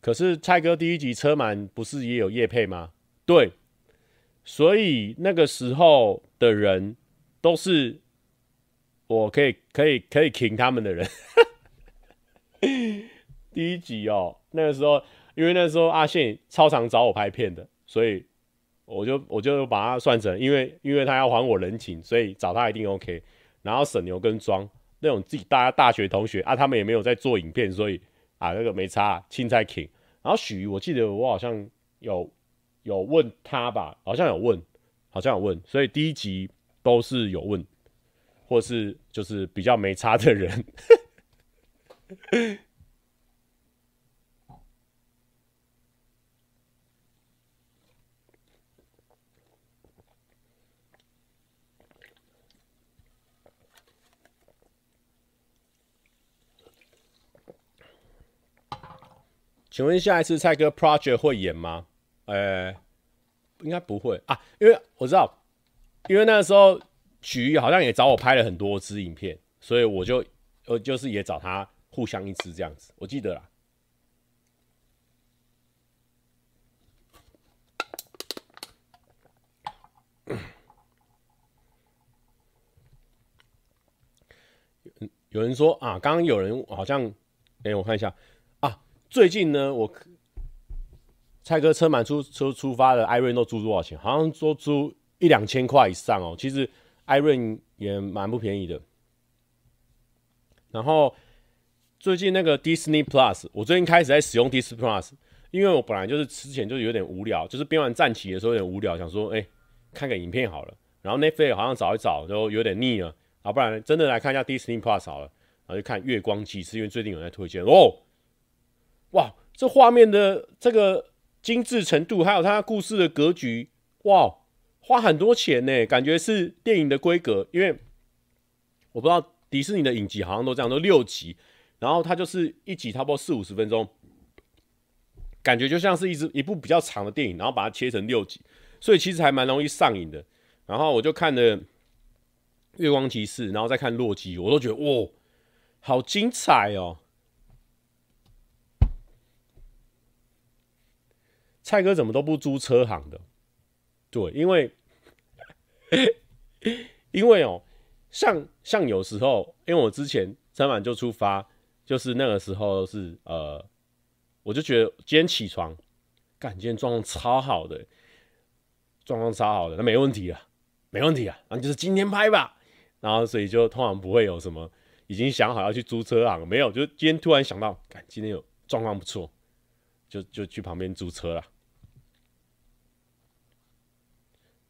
可是蔡哥第一集车满不是也有叶配吗？对，所以那个时候的人都是我可以可以可以挺他们的人。第一集哦，那个时候因为那时候阿信超常找我拍片的，所以我就我就把他算成，因为因为他要还我人情，所以找他一定 OK。然后沈牛跟庄那种自己大家大学同学啊，他们也没有在做影片，所以。啊，那个没差，青菜 king。然后许，我记得我好像有有问他吧，好像有问，好像有问，所以第一集都是有问，或是就是比较没差的人。请问下一次蔡哥 project 会演吗？呃、应该不会啊，因为我知道，因为那时候曲好像也找我拍了很多支影片，所以我就呃就是也找他互相一支这样子，我记得啦。有人说啊，刚刚有人好像，哎、我看一下。最近呢，我蔡哥车满出车出发的 iRent 都租多少钱？好像说租一两千块以上哦。其实 Iren 也蛮不便宜的。然后最近那个 Disney Plus，我最近开始在使用 Disney Plus，因为我本来就是之前就有点无聊，就是编完战旗的时候有点无聊，想说哎、看个影片好了。然后 Netflix 好像找一找就有点腻了，啊，不然真的来看一下 Disney Plus 好了。然后就看《月光骑士》，因为最近有人在推荐哦。哇，这画面的这个精致程度，还有它故事的格局，哇，花很多钱呢，感觉是电影的规格。因为我不知道迪士尼的影集好像都这样，都六集，然后它就是一集差不多四五十分钟，感觉就像是一支一部比较长的电影，然后把它切成六集，所以其实还蛮容易上瘾的。然后我就看了《月光骑士》，然后再看《洛基》，我都觉得哇，好精彩哦！蔡哥怎么都不租车行的？对，因为 因为哦，像像有时候，因为我之前三晚就出发，就是那个时候是呃，我就觉得今天起床，感，今天状况超好的，状况超好的，那没问题啊，没问题啊，那就是今天拍吧。然后所以就通常不会有什么已经想好要去租车行，没有，就今天突然想到，干，今天有状况不错，就就去旁边租车了。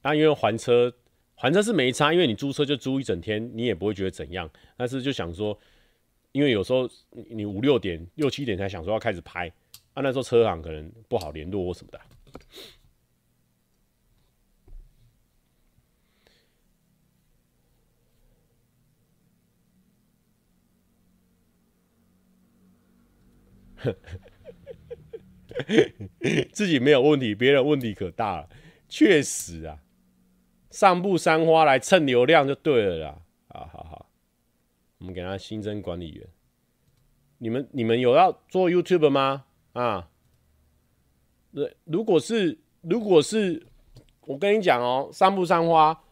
那、因为还车，还车是没差，因为你租车就租一整天，你也不会觉得怎样。但是就想说，因为有时候你五六点、六七点才想说要开始拍，啊，那时候车行可能不好联络或什么的。自己没有问题，别人问题可大了，确实啊。上部三花来蹭流量就对了啦，好好好，我们给他新增管理员。你们你们有要做 YouTube 吗？啊，对，如果是如果是，我跟你讲哦，上不三花，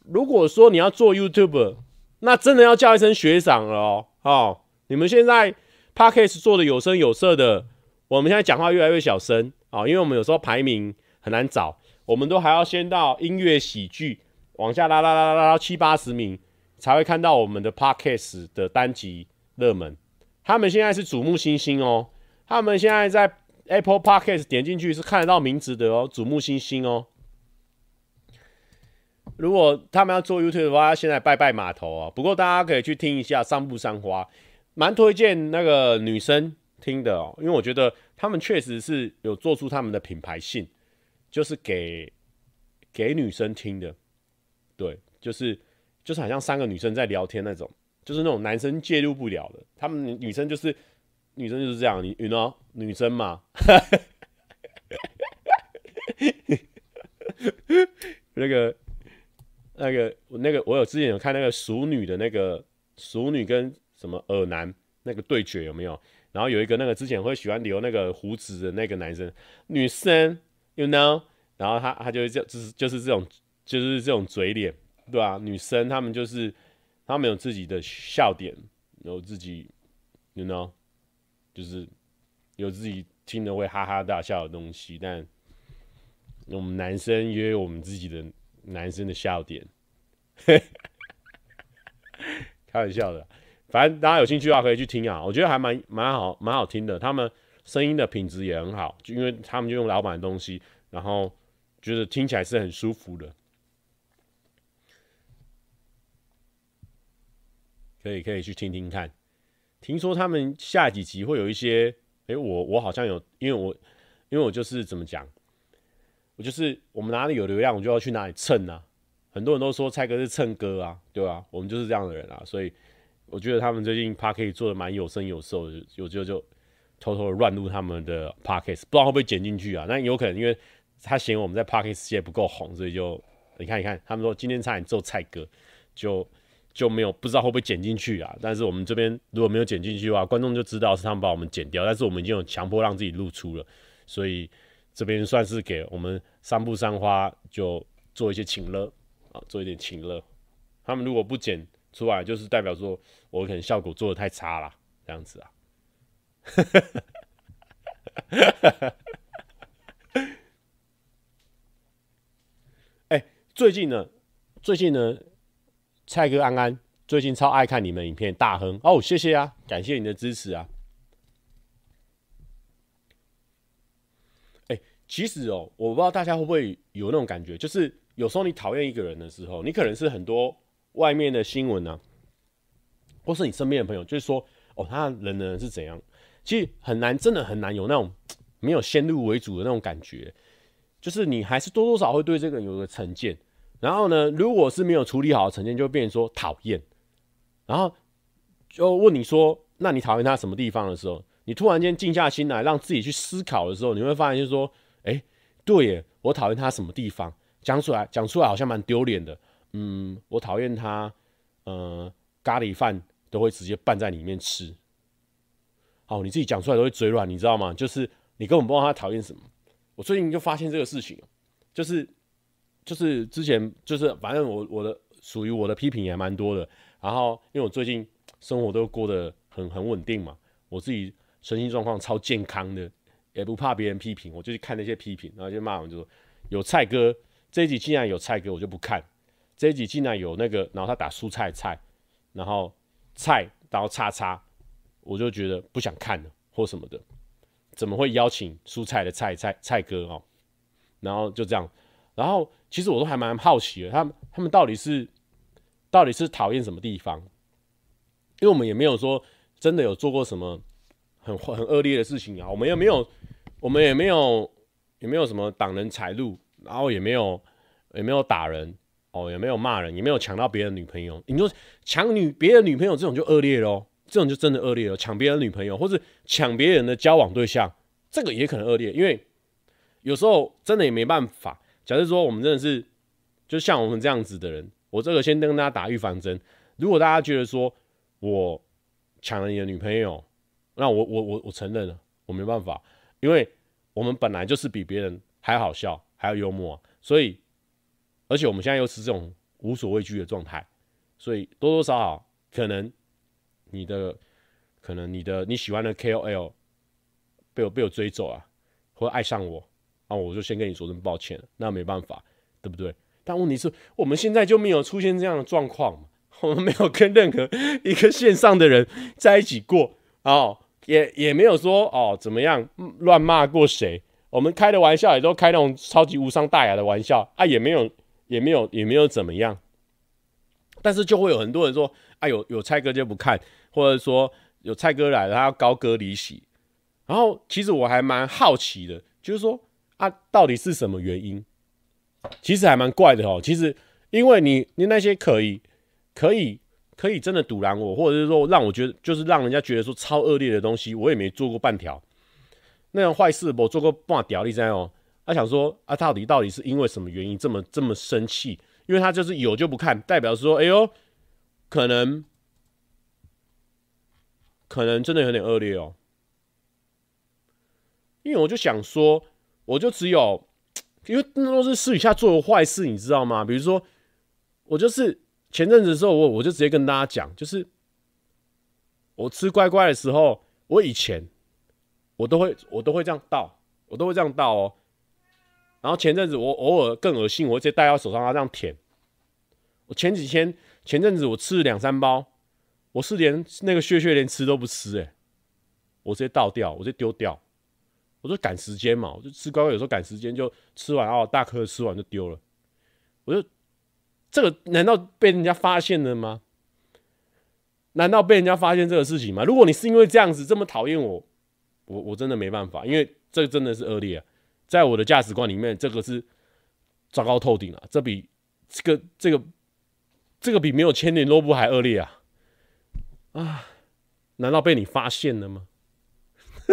如果说你要做 YouTube，那真的要叫一声学长了哦。哦，你们现在 Podcast 做的有声有色的，我们现在讲话越来越小声啊，因为我们有时候排名很难找。我们都还要先到音乐喜剧往下拉拉拉拉到七八十名，才会看到我们的 Podcast 的单集热门。他们现在是瞩目星星哦，他们现在在 Apple Podcast 点进去是看得到名字的哦，瞩目星星哦。如果他们要做 YouTube 的话，现在拜拜码头啊。不过大家可以去听一下三步三花，蛮推荐那个女生听的哦，因为我觉得他们确实是有做出他们的品牌性。就是给给女生听的，对，就是就是好像三个女生在聊天那种，就是那种男生介入不了的，他们女生就是女生就是这样，你 you know 女生嘛，那个那个那个我有之前有看那个熟女的那个熟女跟什么耳男那个对决有没有？然后有一个那个之前会喜欢留那个胡子的那个男生，女生。You know，然后他他就会这就是就是这种就是这种嘴脸，对吧、啊？女生她们就是她们有自己的笑点，有自己，You know，就是有自己听得会哈哈大笑的东西。但我们男生也有我们自己的男生的笑点，开玩笑的。反正大家有兴趣的话可以去听啊，我觉得还蛮蛮好蛮好听的。他们。声音的品质也很好，就因为他们就用老板的东西，然后觉得听起来是很舒服的。可以可以去听听看。听说他们下几集会有一些，哎、我我好像有，因为我因为我就是怎么讲，我就是我们哪里有流量，我就要去哪里蹭啊。很多人都说蔡哥是蹭哥啊，对、啊？我们就是这样的人啊，所以我觉得他们最近趴可以做的蛮有声有色的，有就就。偷偷的乱入他们的 Podcast，不知道会不会剪进去啊？那有可能，因为他嫌我们在 Podcast 界不够红，所以就你看，你看，他们说今天差点揍菜哥，就就没有不知道会不会剪进去啊？但是我们这边如果没有剪进去的话，观众就知道是他们把我们剪掉。但是我们已经有强迫让自己露出了，所以这边算是给我们三步三花就做一些情乐啊，做一点情乐。他们如果不剪出来，就是代表说我可能效果做的太差了，这样子啊。哈哈哈哈哈！哎，最近呢，最近呢，蔡哥安安最近超爱看你们影片，大亨哦，谢谢啊，感谢你的支持啊。哎，其实哦，我不知道大家会不会有那种感觉，就是有时候你讨厌一个人的时候，你可能是很多外面的新闻啊，或是你身边的朋友，就是说哦，他人呢是怎样。其实很难，真的很难有那种 没有先入为主的那种感觉，就是你还是多多少少会对这个人有个成见。然后呢，如果是没有处理好的成见，就会变成说讨厌。然后就问你说，那你讨厌他什么地方的时候，你突然间静下心来，让自己去思考的时候，你会发现就是说，哎，对耶，我讨厌他什么地方？讲出来，讲出来好像蛮丢脸的。嗯，我讨厌他，呃，咖喱饭都会直接拌在里面吃。好，你自己讲出来都会嘴软，你知道吗？就是你根本不知道他讨厌什么。我最近就发现这个事情，就是就是之前就是反正我我的属于我的批评也蛮多的。然后因为我最近生活都过得很很稳定嘛，我自己身心状况超健康的，也不怕别人批评，我就去看那些批评，然后就骂我，就说有蔡哥这一集竟然有蔡哥，我就不看。这一集竟然有那个，然后他打蔬菜菜，然后菜，然后叉叉，我就觉得不想看了或什么的，怎么会邀请蔬菜的菜菜菜哥哦？然后就这样，然后其实我都还蛮好奇的，他们他们到底是到底是讨厌什么地方？因为我们也没有说真的有做过什么很很恶劣的事情啊，我们也没有，我们也没有也没有什么挡人财路，然后也没有也没有打人。哦，也没有骂人，也没有抢到别人女朋友。你说抢女别人女朋友这种就恶劣喽，这种就真的恶劣了。抢别人女朋友或者抢别人的交往对象，这个也可能恶劣，因为有时候真的也没办法。假设说我们真的是就像我们这样子的人，我这个先跟大家打预防针。如果大家觉得说我抢了你的女朋友，那我我我我承认了，我没办法，因为我们本来就是比别人还好笑，还要幽默，所以。而且我们现在又是这种无所畏惧的状态，所以多多少少可能你的可能你的你喜欢的 KOL 被我被我追走啊，或爱上我，啊我就先跟你说声抱歉，那没办法，对不对？但问题是我们现在就没有出现这样的状况，我们没有跟任何一个线上的人在一起过哦，也也没有说哦怎么样乱骂过谁，我们开的玩笑也都开那种超级无伤大雅的玩笑啊，也没有。也没有也没有怎么样，但是就会有很多人说：“、啊，有有蔡哥就不看，或者说有蔡哥来了，他要高歌离席。”然后其实我还蛮好奇的，就是说啊，到底是什么原因？其实还蛮怪的哦。其实因为你你那些可以可以可以真的堵拦我，或者是说让我觉得就是让人家觉得说超恶劣的东西，我也没做过半条。那样坏事我做过半条，你知道哦。他想说啊，到底到底是因为什么原因这么这么生气？因为他就是有就不看，代表说，哎呦，可能可能真的有点恶劣哦。因为我就想说，我就只有，因为那都是私底下做的坏事，你知道吗？比如说，我就是前阵子的时候，我我就直接跟大家讲，就是我吃乖乖的时候，我以前我都会我都会这样倒，我都会这样倒哦。然后前阵子我偶尔更恶心，我直接戴到手上，他这样舔。我前几天前阵子我吃了两三包，我是连那个屑屑连吃都不吃，哎，我直接倒掉，我直接丢掉。我说赶时间嘛，我就吃乖乖，有时候赶时间就吃完哦，大颗吃完就丢了。我就这个难道被人家发现了吗？难道被人家发现这个事情吗？如果你是因为这样子这么讨厌我，我我真的没办法，因为这真的是恶劣啊。在我的价值观里面，这个是糟糕透顶了。这比这个这个这个比没有千年萝卜还恶劣啊！啊，难道被你发现了吗？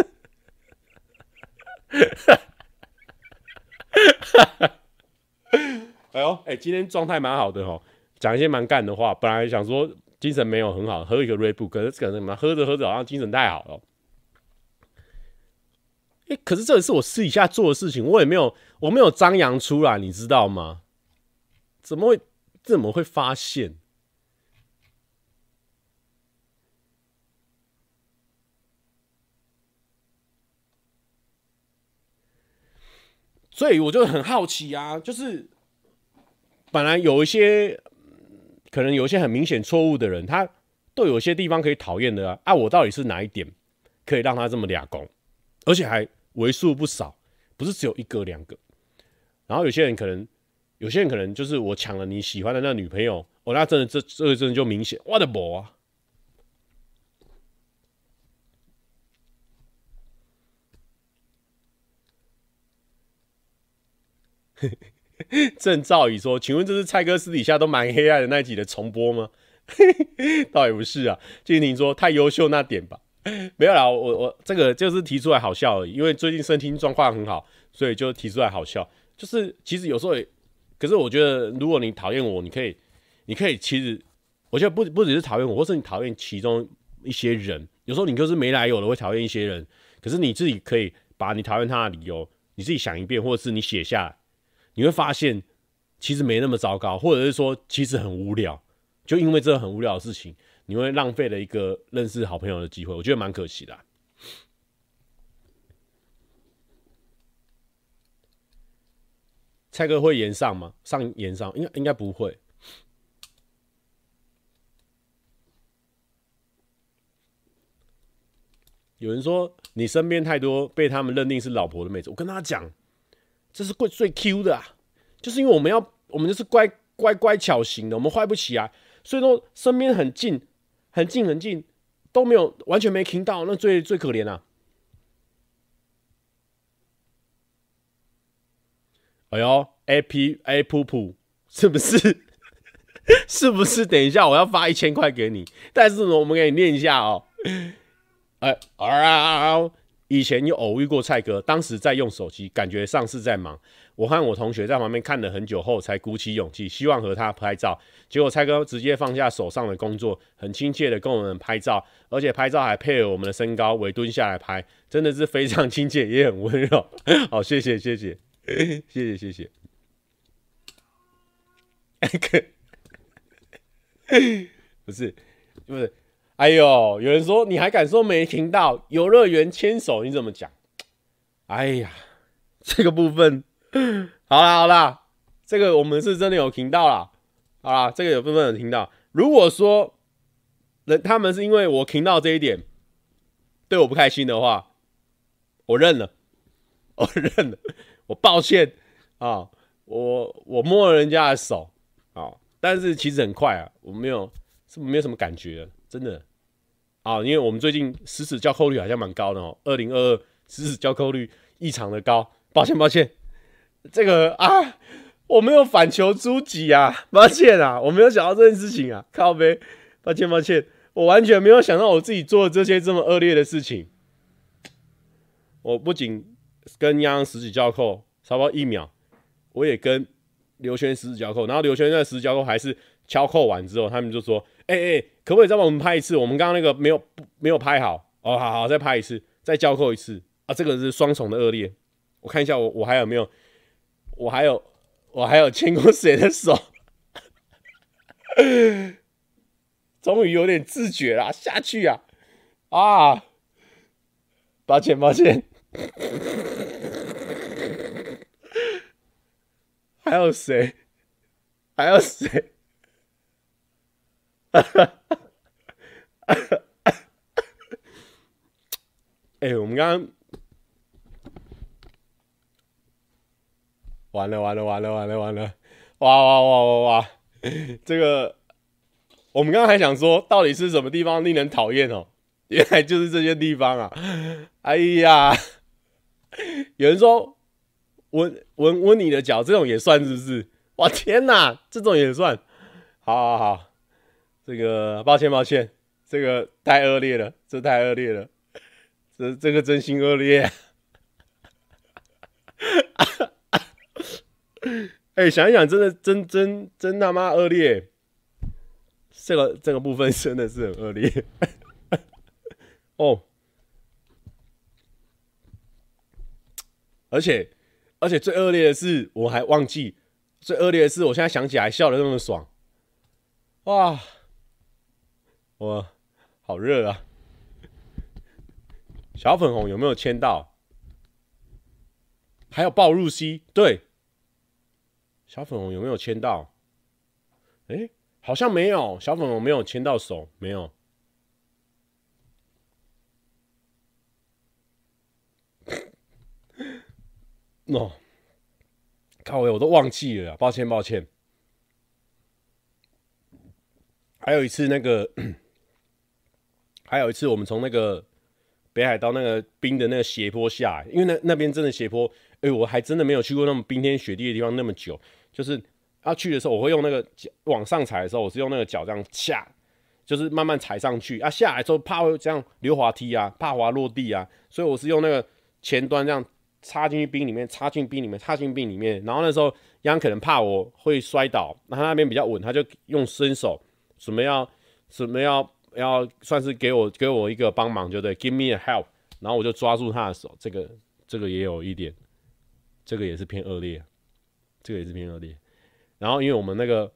哎呦，哎，今天状态蛮好的哦，讲一些蛮干的话。本来想说精神没有很好，喝一个瑞布，可是可能什么喝着喝着好像精神太好了。哎、欸，可是这也是我私底下做的事情，我也没有，我没有张扬出来，你知道吗？怎么会，怎么会发现？所以我就很好奇啊，就是本来有一些可能有一些很明显错误的人，他都有些地方可以讨厌的啊，啊，我到底是哪一点可以让他这么俩攻，而且还。为数不少，不是只有一个两个。然后有些人可能，有些人可能就是我抢了你喜欢的那女朋友，哦，那真的这这个真的就明显，我的宝啊！郑兆宇说：“请问这是蔡哥私底下都蛮黑暗的那集的重播吗？” 倒也不是啊。静婷说：“太优秀那点吧。” 没有啦，我我这个就是提出来好笑而已，因为最近身体状况很好，所以就提出来好笑。就是其实有时候，可是我觉得如果你讨厌我，你可以，你可以其实，我觉得不不只是讨厌我，或是你讨厌其中一些人，有时候你就是没来由的会讨厌一些人，可是你自己可以把你讨厌他的理由，你自己想一遍，或者是你写下来，你会发现其实没那么糟糕，或者是说其实很无聊，就因为这个很无聊的事情。你会浪费了一个认识好朋友的机会，我觉得蛮可惜的。蔡哥会延上吗？上延上应该应该不会。有人说你身边太多被他们认定是老婆的妹子，我跟他讲，这是最最 Q 的啊，就是因为我们要我们就是乖乖乖巧型的，我们坏不起来，所以说身边很近。很近很近，都没有完全没听到，那最最可怜啊！哎呦，A P A 噗噗，是不是？是不是？等一下，我要发一千块给你，但是呢，我们给你念一下哦。哎啊啊啊！以前有偶遇过蔡哥，当时在用手机，感觉上是在忙。我和我同学在旁边看了很久后，才鼓起勇气，希望和他拍照。结果蔡哥直接放下手上的工作，很亲切的跟我们拍照，而且拍照还配合我们的身高，围蹲下来拍，真的是非常亲切，也很温柔。好，谢谢，谢谢，谢谢，谢谢。不是，不是。哎呦，有人说你还敢说没听到？游乐园牵手你怎么讲？哎呀，这个部分，好啦好啦，这个我们是真的有听到啦。好啦，这个有部分有听到。如果说人他们是因为我听到这一点，对我不开心的话，我认了，我认了，我抱歉啊，我我摸了人家的手啊，但是其实很快啊，我没有是没有什么感觉，真的。啊，因为我们最近实时交扣率好像蛮高的哦，二零二二实时交扣率异常的高，抱歉抱歉，这个啊，我没有反求诸己啊，抱歉啊，我没有想到这件事情啊，靠北，抱歉抱歉，我完全没有想到我自己做了这些这么恶劣的事情，我不仅跟泱泱实时交扣差不多一秒，我也跟刘轩实时交扣，然后刘轩在实时交扣还是敲扣完之后，他们就说。哎、哎、可不可以再帮我们拍一次？我们刚刚那个没有没有拍好哦，好好再拍一次，再交扣一次啊！这个是双重的恶劣。我看一下我我还有没有，我还有我还有牵过谁的手？终于有点自觉了，下去啊啊！抱歉抱歉，还有谁？还有谁？哈哈！哎，我们刚刚完了完了完了完了完了！哇哇哇哇哇！这个我们刚刚还想说，到底是什么地方令人讨厌哦？原来就是这些地方啊！哎呀，有人说闻闻闻你的脚，这种也算是不是？哇天哪，这种也算？好好好。这个抱歉抱歉，这个太恶劣了，这太恶劣了，这这个真心恶劣。哎、想一想，真的真真真他妈恶劣，这个这个部分真的是很恶劣。哦，而且而且最恶劣的是，我还忘记，最恶劣的是，我现在想起来笑得那么爽，哇！哇，好热啊！小粉红有没有签到？还有暴入 C，对，小粉红有没有签到？哎、好像没有，小粉红没有签到手，没有。哦，靠我，我都忘记了，抱歉抱歉。还有一次那个。还有一次，我们从那个北海道那个冰的那个斜坡下，因为那那边真的斜坡，哎、欸，我还真的没有去过那么冰天雪地的地方那么久。就是要去的时候，我会用那个脚往上踩的时候，我是用那个脚这样下，就是慢慢踩上去啊。下来之后怕会这样溜滑梯啊，怕滑落地啊，所以我是用那个前端这样插进去冰里面，插进冰里面，插进冰里面。然后那时候央可能怕我会摔倒，那他那边比较稳，他就用伸手，什么要什么要。要算是给我给我一个帮忙，就对，give me a help，然后我就抓住他的手，这个这个也有一点，这个也是偏恶劣，这个也是偏恶劣。然后因为我们那个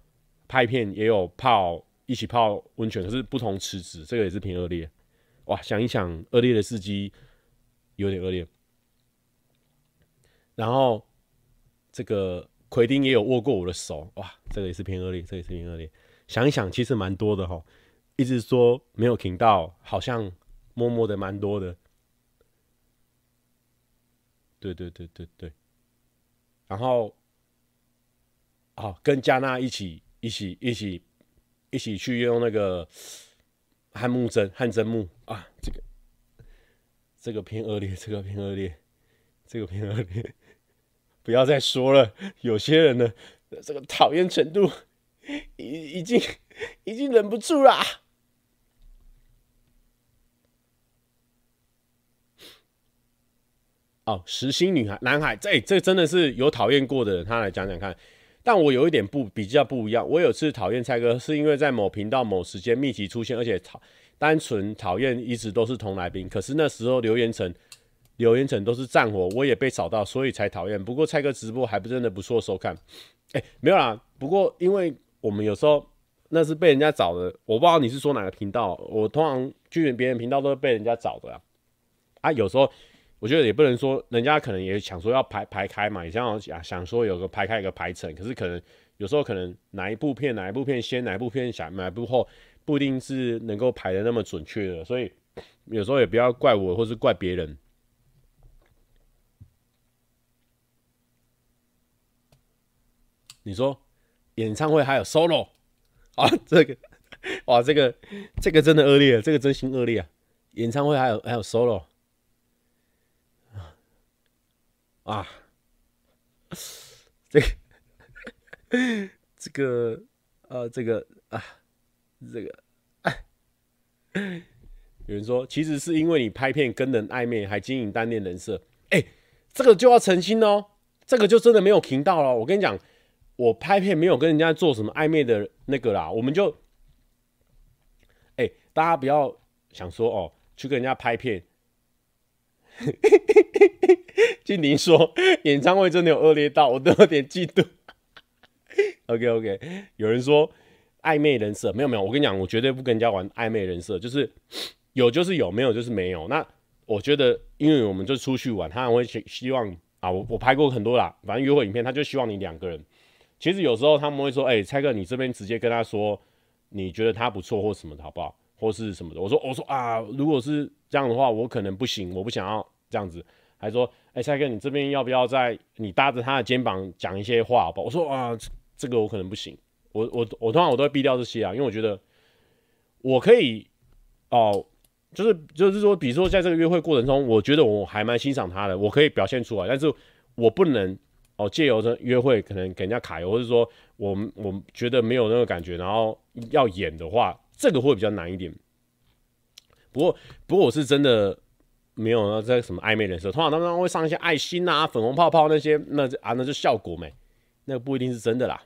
拍片也有泡一起泡温泉，可是不同池子，这个也是偏恶劣。哇，想一想，恶劣的司机有点恶劣。然后这个奎丁也有握过我的手，哇，这个也是偏恶劣，这也是偏恶劣。想一想，其实蛮多的齁。一直说没有听到，好像默默的蛮多的。对对对对对。然后，哦，跟加纳一起一起一起一起去用那个汗幕针汗蒸木啊，这个这个偏恶劣，这个偏恶劣，这个偏恶劣。不要再说了，有些人的这个讨厌程度已已经已经忍不住啦。哦，实心女孩、男孩，这、这真的是有讨厌过的人，他来讲讲看。但我有一点不比较不一样，我有次讨厌蔡哥，是因为在某频道某时间密集出现，而且讨单纯讨厌一直都是同来宾。可是那时候留言层留言层都是战火，我也被扫到，所以才讨厌。不过蔡哥直播还不真的不错收看。哎、没有啦。不过因为我们有时候那是被人家找的，我不知道你是说哪个频道。我通常去别人频道都是被人家找的啊。啊，有时候。我觉得也不能说，人家可能也想说要排排开嘛，也想想想说有个排开一个排程，可是可能有时候可能哪一部片哪一部片先，哪一部片想哪一部后，不一定是能够排的那么准确的，所以有时候也不要怪我，或是怪别人。你说演唱会还有 solo 啊？这个哇，这个这个真的恶劣，这个真心恶劣啊！演唱会还有还有 solo。啊，这个，这个，呃，这个啊，这个，啊，有人说，其实是因为你拍片跟人暧昧，还经营单恋人设，哎、这个就要澄清哦，这个就真的没有频道了。我跟你讲，我拍片没有跟人家做什么暧昧的那个啦，我们就，哎、大家不要想说哦，去跟人家拍片。静婷说：“演唱会真的有恶劣到，我都有点嫉妒。” OK OK，有人说暧昧人设没有没有，我跟你讲，我绝对不跟人家玩暧昧人设，就是有就是有，没有就是没有。那我觉得，因为我们就出去玩，他还会希希望啊，我我拍过很多啦，反正约会影片，他就希望你两个人。其实有时候他们会说：“哎、欸，蔡哥，你这边直接跟他说，你觉得他不错或什么的好不好？或是什么的。”我说：“我说啊，如果是这样的话，我可能不行，我不想要这样子。”还说，哎、欸，蔡哥，你这边要不要在你搭着他的肩膀讲一些话吧？我说啊，这个我可能不行，我我我通常我都会避掉这些啊，因为我觉得我可以哦，就是就是说，比如说在这个约会过程中，我觉得我还蛮欣赏他的，我可以表现出来，但是我不能哦借由这约会可能给人家卡油，或者说我我觉得没有那个感觉，然后要演的话，这个会比较难一点。不过不过我是真的。没有那在什么暧昧人设，通常他们会上一些爱心啊、粉红泡泡那些，那啊那就效果没，那个不一定是真的啦。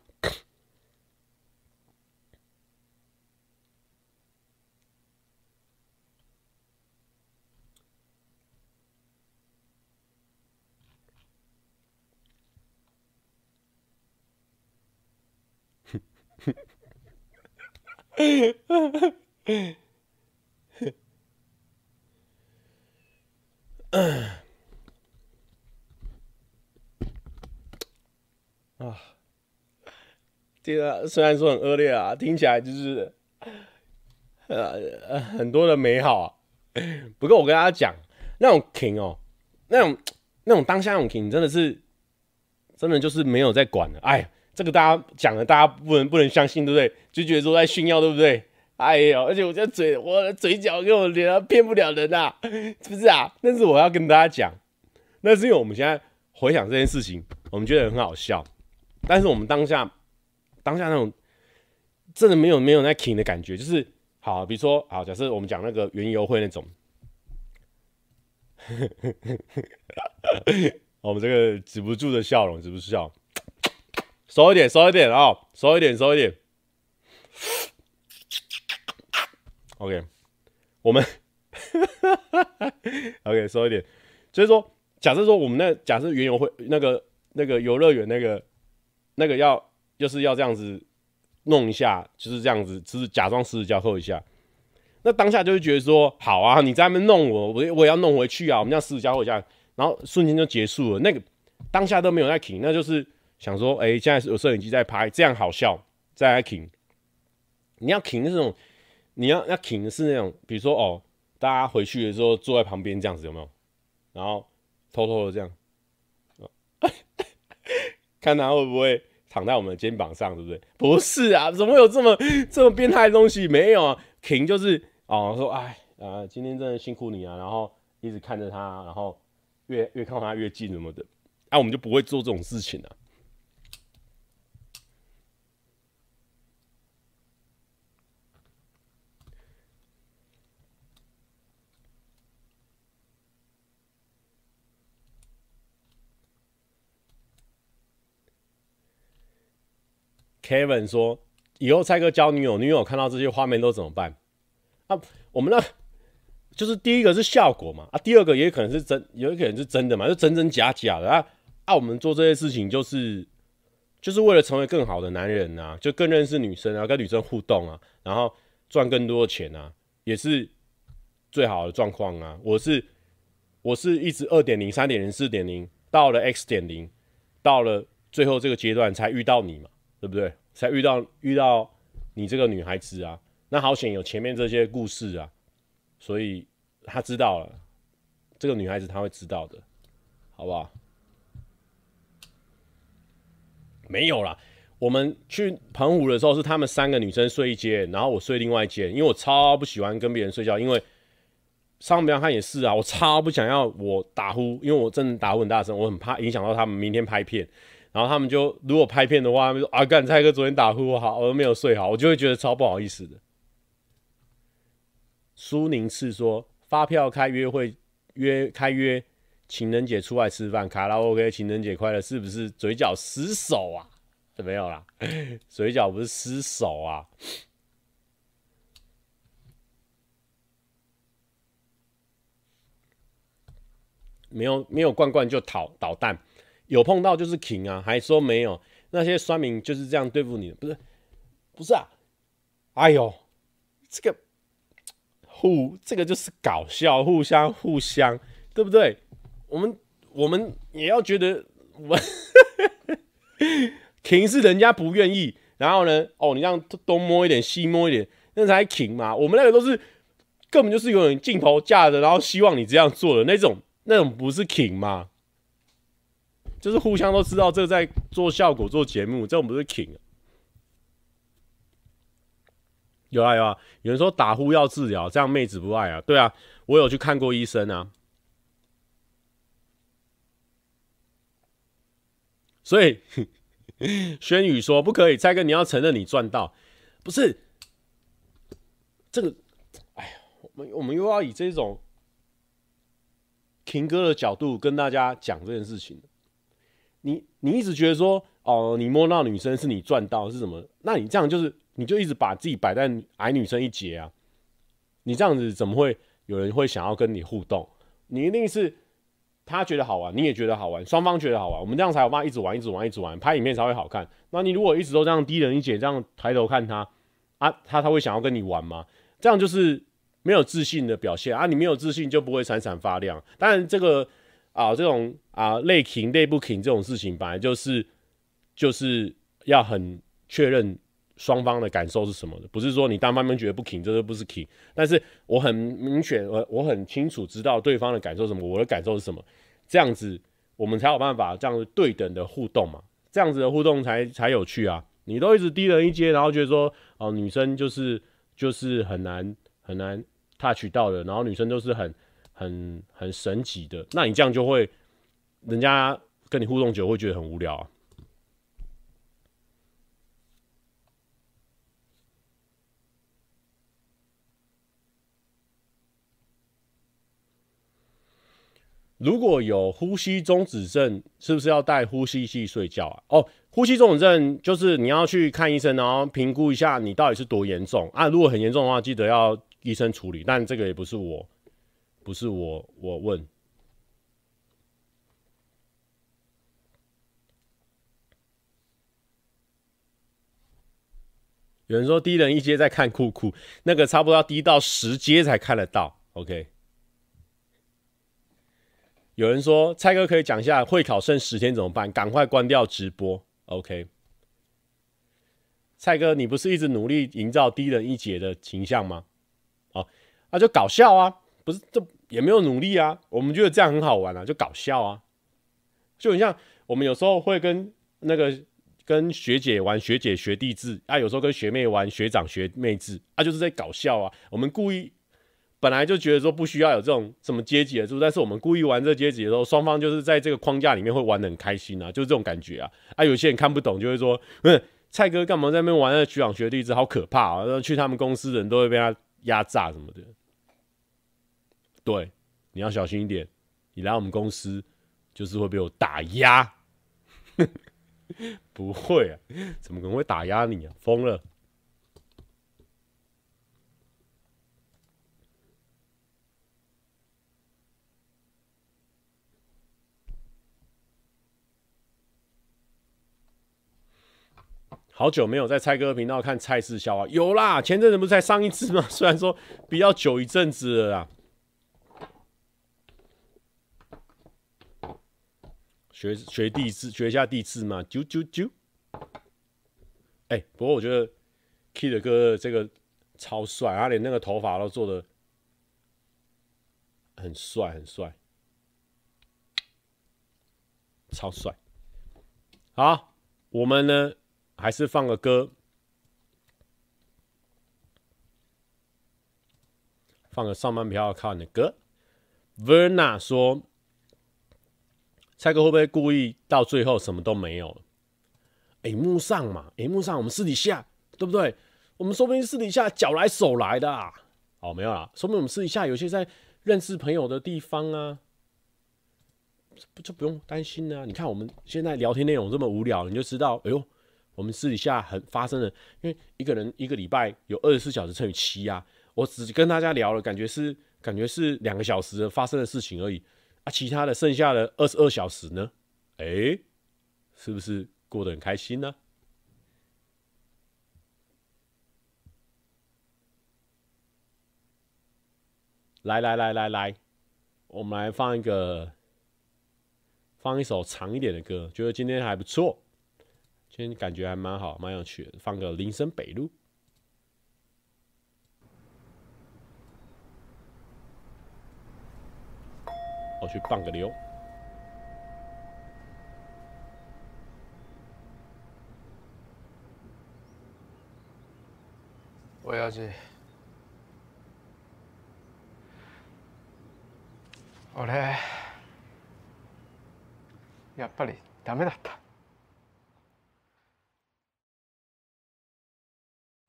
啊，这个虽然说很恶劣啊，听起来就是呃很多的美好啊。不过我跟大家讲，那种 king 哦，那种那种当下那种 king 真的是真的就是没有在管了。哎，这个大家讲了，大家不能不能相信，对不对？就觉得说在炫耀，对不对？哎呦，而且我这嘴，我的嘴角跟我脸骗不了人啊，是 不是啊？但是我要跟大家讲，那是因为我们现在回想这件事情，我们觉得很好笑。但是我们当下，当下那种真的没有没有那 king 的感觉，就是好，比如说好，假设我们讲那个园游会那种，我们这个止不住的笑容，止不住笑，收一点，收一点啊，收一点，收一点。OK，我们 OK 说一点，就是说，假设说我们那假设园游会那个那个游乐园那个那个要就是要这样子弄一下，就是这样子，就是假装十指交扣一下。那当下就会觉得说，好啊，你在那边弄我，我我也要弄回去啊，我们这样十指交扣一下，然后瞬间就结束了。那个当下都没有在停，那就是想说，哎、现在有摄影机在拍，这样好笑，再来停。你要停的这种。你要要停的是那种，比如说哦，大家回去的时候坐在旁边这样子有没有？然后偷偷的这样，看他会不会躺在我们的肩膀上，对不对？不是啊，怎么有这么这么变态的东西？没有啊，停就是哦，说哎啊，今天真的辛苦你啊，然后一直看着他，然后越越靠他越近什么的，啊，我们就不会做这种事情了。Kevin 说：“以后蔡哥教女友，女友看到这些画面都怎么办？啊，我们那就是第一个是效果嘛，啊，第二个也可能是真，有可能是真的嘛，就真真假假的啊。啊，我们做这些事情就是就是为了成为更好的男人啊，就更认识女生啊，跟女生互动啊，然后赚更多的钱啊，也是最好的状况啊。我是我是一直二点零、三点零、四点零，到了 X 点零，到了最后这个阶段才遇到你嘛。”对不对？才遇到遇到你这个女孩子啊，那好险有前面这些故事啊，所以他知道了，这个女孩子她会知道的，好不好？没有啦，我们去澎湖的时候是他们三个女生睡一间，然后我睡另外一间，因为我超不喜欢跟别人睡觉，因为上面看也是啊，我超不想要我打呼，因为我真的打呼很大声，我很怕影响到他们明天拍片。然后他们就如果拍片的话，他们说啊，干蔡哥昨天打呼好，我都没有睡好，我就会觉得超不好意思的。苏宁是说发票开约会约开约情人节出来吃饭卡拉 OK 情人节快乐，是不是嘴角失手啊？没有啦，嘴角不是失手啊，没有没有罐罐就讨捣蛋。有碰到就是停啊，还说没有，那些酸民就是这样对付你的，不是，不是啊，哎呦，这个互这个就是搞笑，互相互相，对不对？我们我们也要觉得我 king 是人家不愿意，然后呢，哦，你这样东摸一点，西摸一点，那才停嘛。我们那个都是根本就是有镜头架着，然后希望你这样做的那种，那种不是停吗？就是互相都知道这个在做效果、做节目，这我们是 king。有啊有啊，有人说打呼要治疗，这样妹子不爱啊。对啊，我有去看过医生啊。所以轩宇说不可以，蔡哥你要承认你赚到，不是这个。哎呀，我们我们又要以这种 king 哥的角度跟大家讲这件事情。你你一直觉得说哦，你摸到女生是你赚到是什么？那你这样就是你就一直把自己摆在矮女生一截啊！你这样子怎么会有人会想要跟你互动？你一定是他觉得好玩，你也觉得好玩，双方觉得好玩，我们这样才有办法一直玩，一直玩，一直玩，拍影片才会好看。那你如果一直都这样低人一截，这样抬头看他啊，他他会想要跟你玩吗？这样就是没有自信的表现啊！你没有自信就不会闪闪发亮。当然这个。啊，这种啊，累 king 类不挺这种事情，本来就是就是要很确认双方的感受是什么的，不是说你单方面觉得不挺这都不是挺。但是我很明确，我我很清楚知道对方的感受什么，我的感受是什么，这样子我们才有办法这样子对等的互动嘛，这样子的互动才才有趣啊。你都一直低人一阶，然后觉得说哦，女生就是就是很难很难 touch 到的，然后女生都是很很很神奇的，那你这样就会，人家跟你互动久会觉得很无聊啊。如果有呼吸中止症，是不是要戴呼吸器睡觉啊？哦，呼吸中止症就是你要去看医生，然后评估一下你到底是多严重啊。如果很严重的话，记得要医生处理。但这个也不是我，不是我，我问。有人说低人一阶在看酷酷，那个差不多要低到十阶才看得到。OK。有人说蔡哥可以讲一下会考剩十天怎么办？赶快关掉直播。OK，蔡哥，你不是一直努力营造低人一阶的形象吗？哦，那就搞笑啊，不是，这也没有努力啊。我们觉得这样很好玩啊，就搞笑啊。就很像我们有时候会跟那个跟学姐玩学姐学弟制啊，有时候跟学妹玩学长学妹制啊，就是在搞笑啊。我们故意。本来就觉得说不需要有这种什么阶级的，是不是？但是我们故意玩这阶级的时候，双方就是在这个框架里面会玩得很开心啊，就是这种感觉啊。啊，有些人看不懂，就会说：“嗯，蔡哥干嘛在那边玩那个学长学弟制，好可怕啊！”然后去他们公司人都会被他压榨什么的。对，你要小心一点，你来我们公司就是会被我打压。不会啊，怎么可能会打压你啊？疯了！好久没有在蔡哥频道看蔡氏笑话，有啦，前阵子不是才上一次吗？虽然说比较久一阵子了啦。学学地字，学一下地字嘛，啾啾啾。哎、不过我觉得 Kid 哥这个超帅，他连那个头发都做的很帅，很帅，超帅。好，我们呢？还是放个歌，放个上班比较看的歌。Verna 说：“蔡哥会不会故意到最后什么都没有？荧幕上嘛，荧幕上我们私底下对不对？我们说不定私底下脚来手来的啊。哦，没有啦，说不定我们私底下有些在认识朋友的地方啊，不就不用担心啊。你看我们现在聊天内容这么无聊，你就知道，哎呦。”我们私底下很发生的，因为一个人一个礼拜有二十四小时乘以七啊，我只跟大家聊了，感觉是感觉是两个小时发生的事情而已啊，其他的剩下的二十二小时呢？哎、是不是过得很开心呢？来来来来来，我们来放一个，放一首长一点的歌，觉得今天还不错。今天感觉还蛮好，蛮有趣的。放个林森北路，我去放个流。我要去。俺、やっぱりダメだった。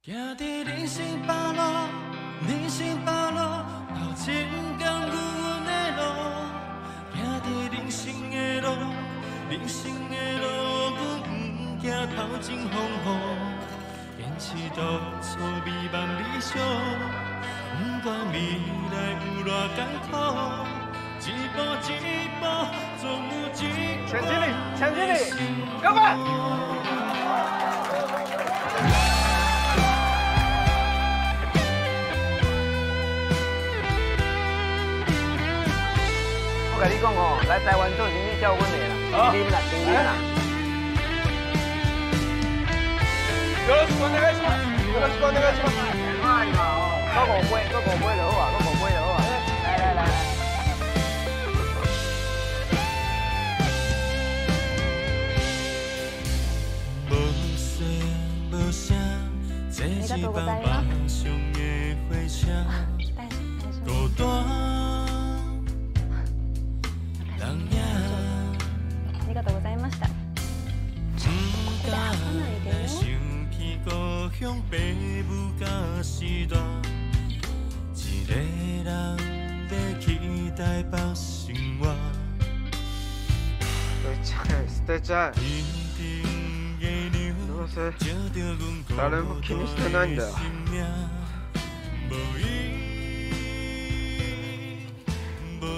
行在人生百路，人生百路，头前 的路，人生的路，阮不惊头前风雨。坚持当初美梦理想，不管未来有偌艰苦，一步一步，总有一天。前经理，前经理？我甲你讲吼，来台湾做是伊教阮的啦，零零啦，零零啦。有事干那个什么？有事干那个什么？慢啊！快过来，快过来，来好啊，快过来，来好啊。来来来。没得多个带吗？啊，带，带什么？ 형どうせ誰も気にしてないんだよ。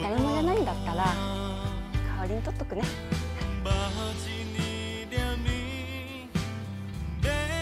誰もいないんだったら代わりに取っとくね。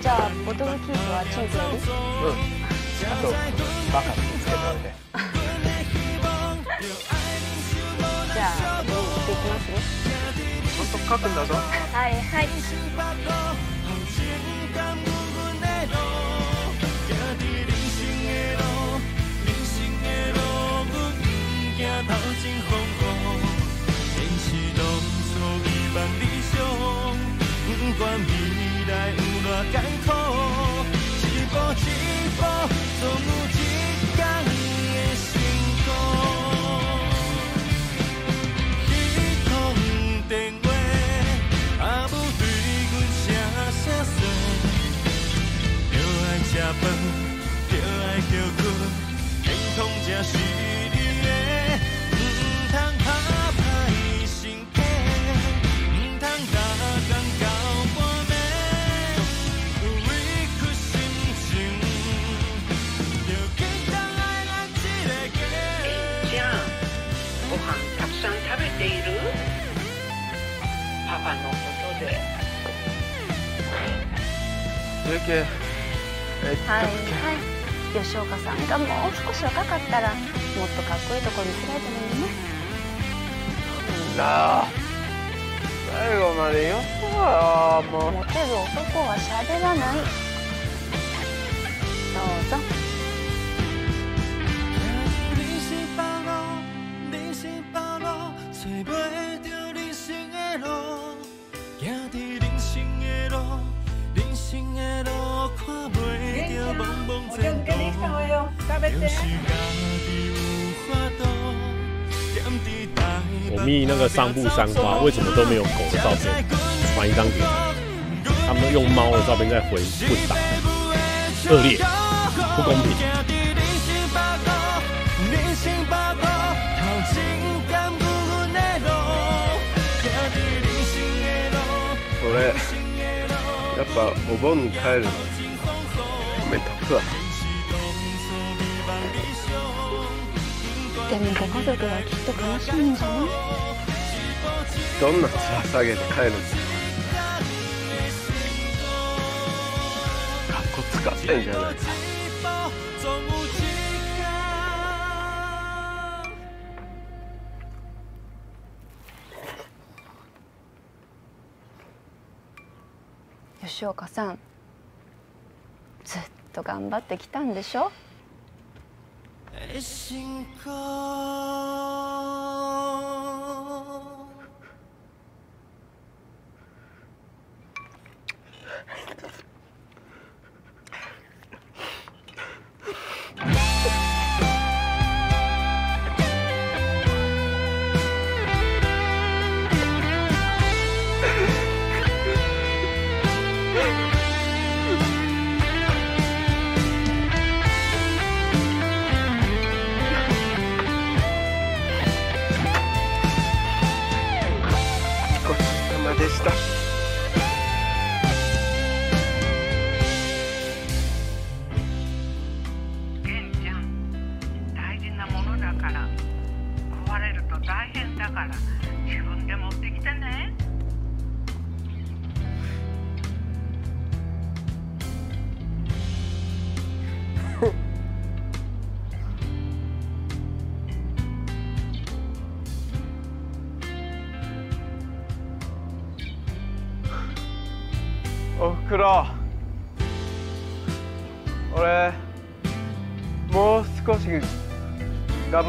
じゃあボトルキープはチンプよりうんあとバカつけておいてじゃあ见に行っていきますねちゃんと书くんだぞはいはい不管未 来有偌艰苦，一步一步总有一天会成功。一通电话，阿母对阮声声说，着爱吃饭，ゆきえっとはいはい吉冈さんがもう少し若かったらもっとかっこいいとこ见せられたのにね。なあ。最后までよそうよもう。モテる男は喋らない茫茫前途。就是家己有法度，踮伫台我密那个桑布山花为什么都没有狗的照片？传一张给他，他们用猫的照片在回混打，恶劣，不公平。俺やっぱお盆に帰るのめんどくわ でもご家族はきっと悲しむんじゃないどんな面下げて帰るのかっこつかってんじゃないか吉冈さんずっと顽张ってきたんでしょ？信仰ご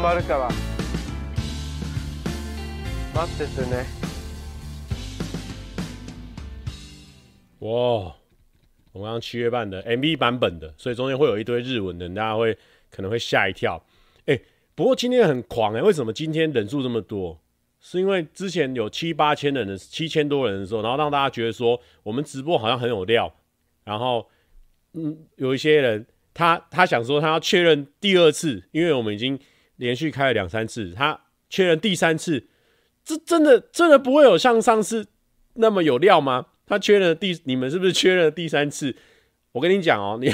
俺もう少し 顽张るから待っててね。哇，我们刚刚七月半的 MV 版本的，所以中间会有一堆日文的，大家会可能会吓一跳。哎、欸，不过今天很狂哎、欸，为什么今天人数这么多？是因为之前有七八千人的七千多人的时候，然后让大家觉得说我们直播好像很有料，然后嗯，有一些人他他想说他要确认第二次，因为我们已经 连续开了两三次，他确认第三次，这真的真的不会有像上次那么有料吗？他确认第，你们是不是确认第三次？我跟你讲哦，你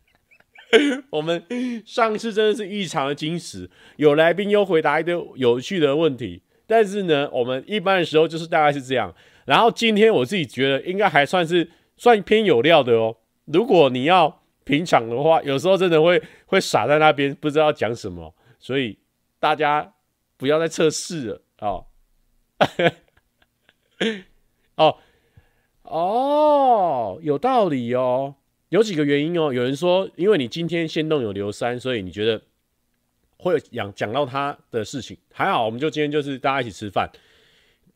我们上次真的是异常的惊喜，有来宾又回答一堆有趣的问题。但是呢，我们一般的时候就是大概是这样。然后今天我自己觉得应该还算是算偏有料的哦。如果你要平常的话，有时候真的会会傻在那边，不知道讲什么。所以大家不要再测试了哦。哦。哦，有道理哦，有几个原因哦。有人说，因为你今天限动有刘三，所以你觉得会讲讲到他的事情。还好，我们就今天就是大家一起吃饭，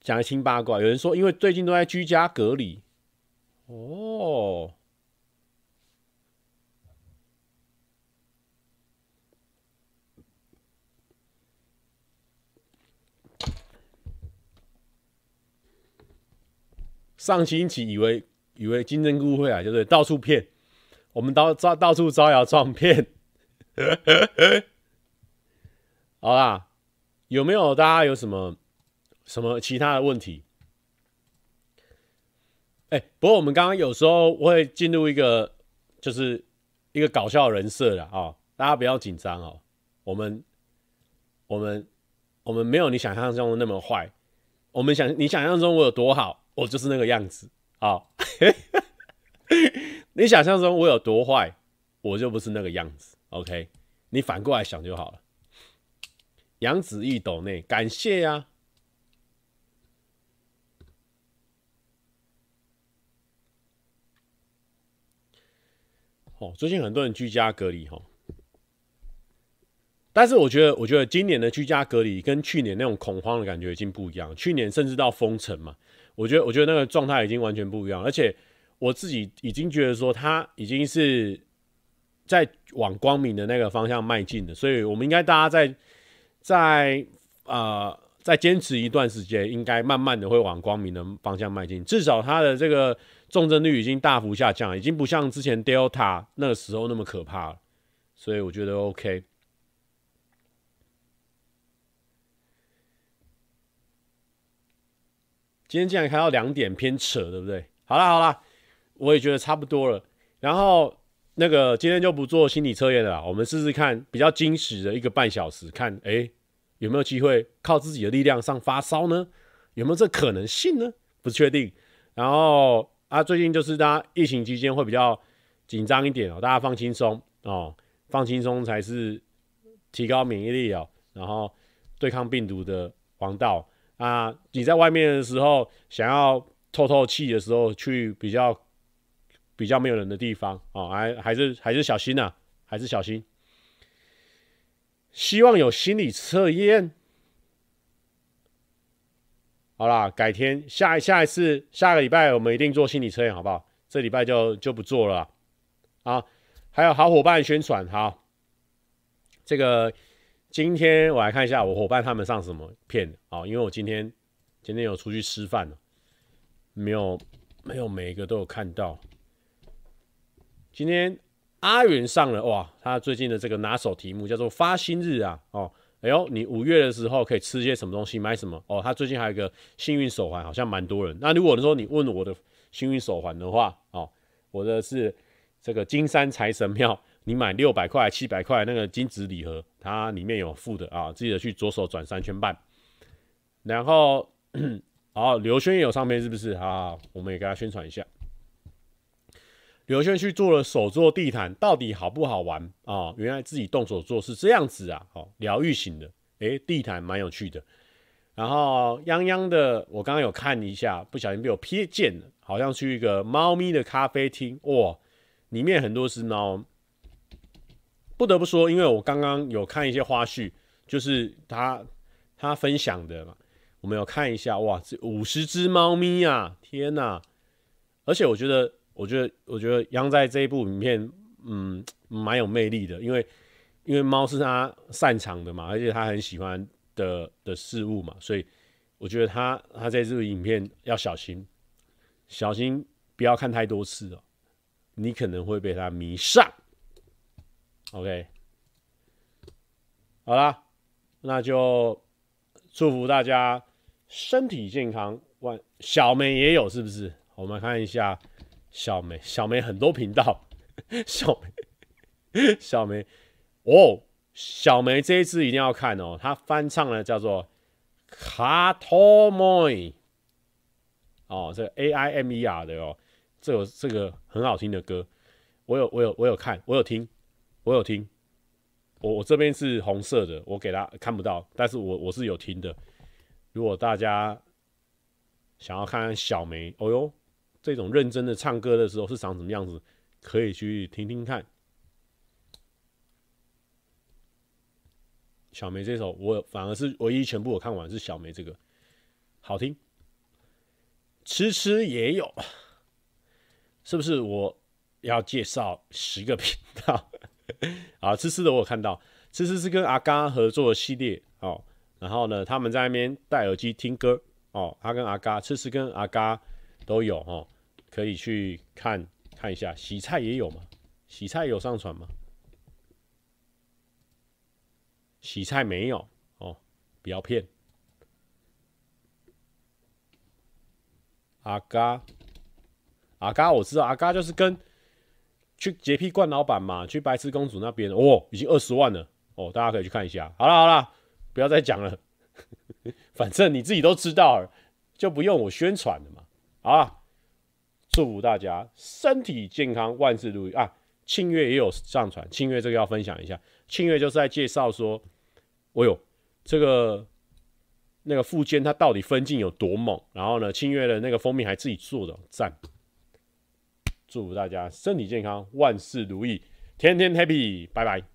讲一轻八卦。有人说，因为最近都在居家隔离。哦，上星期以为以为金针菇会来，就是到处骗，我们到到到处招摇撞骗。好啦，有没有大家有什么什么其他的问题？哎、不过我们刚刚有时候会进入一个就是一个搞笑人设了啊，大家不要紧张哦。我们我们我们没有你想象中的那么坏，我们想你想象中我有多好。我就是那个样子啊！你想象中我有多坏，我就不是那个样子。OK，你反过来想就好了。杨子毅斗内，感谢呀、啊！哦，最近很多人居家隔离哈，但是我觉得，我觉得今年的居家隔离跟去年那种恐慌的感觉已经不一样。去年甚至到封城嘛。我觉得，我觉得那个状态已经完全不一样，而且我自己已经觉得说，他已经是在往光明的那个方向迈进的，所以我们应该大家在在呃再坚持一段时间，应该慢慢的会往光明的方向迈进。至少他的这个重症率已经大幅下降，已经不像之前 Delta 那个时候那么可怕了，所以我觉得 OK。今天竟然开到两点，偏扯，对不对？好啦好啦，我也觉得差不多了。然后那个今天就不做心理测验了，我们试试看比较惊喜的一个半小时，看哎有没有机会靠自己的力量上发烧呢？有没有这可能性呢？不确定。然后啊，最近就是大家疫情期间会比较紧张一点哦，大家放轻松哦，放轻松才是提高免疫力哦，然后对抗病毒的王道。啊，你在外面的时候，想要透透气的时候，去比较比较没有人的地方啊，还还是还是小心呐，还是小心。希望有心理测验。好啦，改天下下一次下个礼拜我们一定做心理测验，好不好？这礼拜就就不做了啊。还有好伙伴宣传，好，这个。今天我来看一下我伙伴他们上什么片啊？因为我今天今天有出去吃饭了，没有没有每一个都有看到。今天阿云上了哇，他最近的这个拿手题目叫做发薪日啊哦，哎呦，你五月的时候可以吃些什么东西，买什么哦？他最近还有一个幸运手环，好像蛮多人。那如果说你问我的幸运手环的话哦，我的是这个金山财神庙。你买六百块、七百块那个金纸礼盒，它里面有附的啊，记得去左手转三圈半。然后，好，刘轩也有上面是不是？好，我们也给他宣传一下。刘轩去做了手做地毯，到底好不好玩啊？原来自己动手做是这样子啊，哦，疗愈型的，诶，地毯蛮有趣的。然后，泱泱的，我刚刚有看一下，不小心被我瞥见了，好像去一个猫咪的咖啡厅，哇，里面很多只猫。不得不说，因为我刚刚有看一些花絮，就是他他分享的嘛，我们有看一下，哇，这五十只猫咪啊，天哪！而且我觉得，我觉得，我觉得央在这一部影片，嗯，蛮有魅力的，因为因为猫是他擅长的嘛，而且他很喜欢的的事物嘛，所以我觉得他他在这部影片要小心，小心不要看太多次哦，你可能会被他迷上。OK，好啦，那就祝福大家身体健康。万小梅也有是不是？我们看一下小梅，小梅很多频道，小梅，小梅，哦，小梅这一支一定要看哦，她翻唱的叫做《卡托莫》哦，这个 A I M E R 的哦，这个这个很好听的歌，我有我有我有看，我有听。我有听，我我这边是红色的，我给他看不到，但是我我是有听的。如果大家想要看看小梅，哦哟，这种认真的唱歌的时候是长什么样子，可以去听听看。小梅这首我反而是唯一全部我看完是小梅这个，好听。吃吃也有，是不是我要介绍十个频道？啊，吃吃的我有看到，吃吃是跟阿嘎合作的系列哦。然后呢，他们在那边戴耳机听歌哦。他跟阿嘎，吃吃跟阿嘎都有哦，可以去看看一下。洗菜也有吗？洗菜有上传吗？洗菜没有哦，不要骗。阿嘎，阿嘎我知道，阿嘎就是跟。去洁癖冠老板嘛，去白痴公主那边哦，已经二十万了哦，大家可以去看一下。好了好了，不要再讲了，反正你自己都知道了，就不用我宣传了嘛。好了，祝福大家身体健康，万事如意啊！庆月也有上传，庆月这个要分享一下。庆月就是在介绍说，哦呦，这个那个富坚他到底分镜有多猛，然后呢，庆月的那个封面还自己做的，赞。祝福大家身体健康，万事如意，天天 happy，拜拜。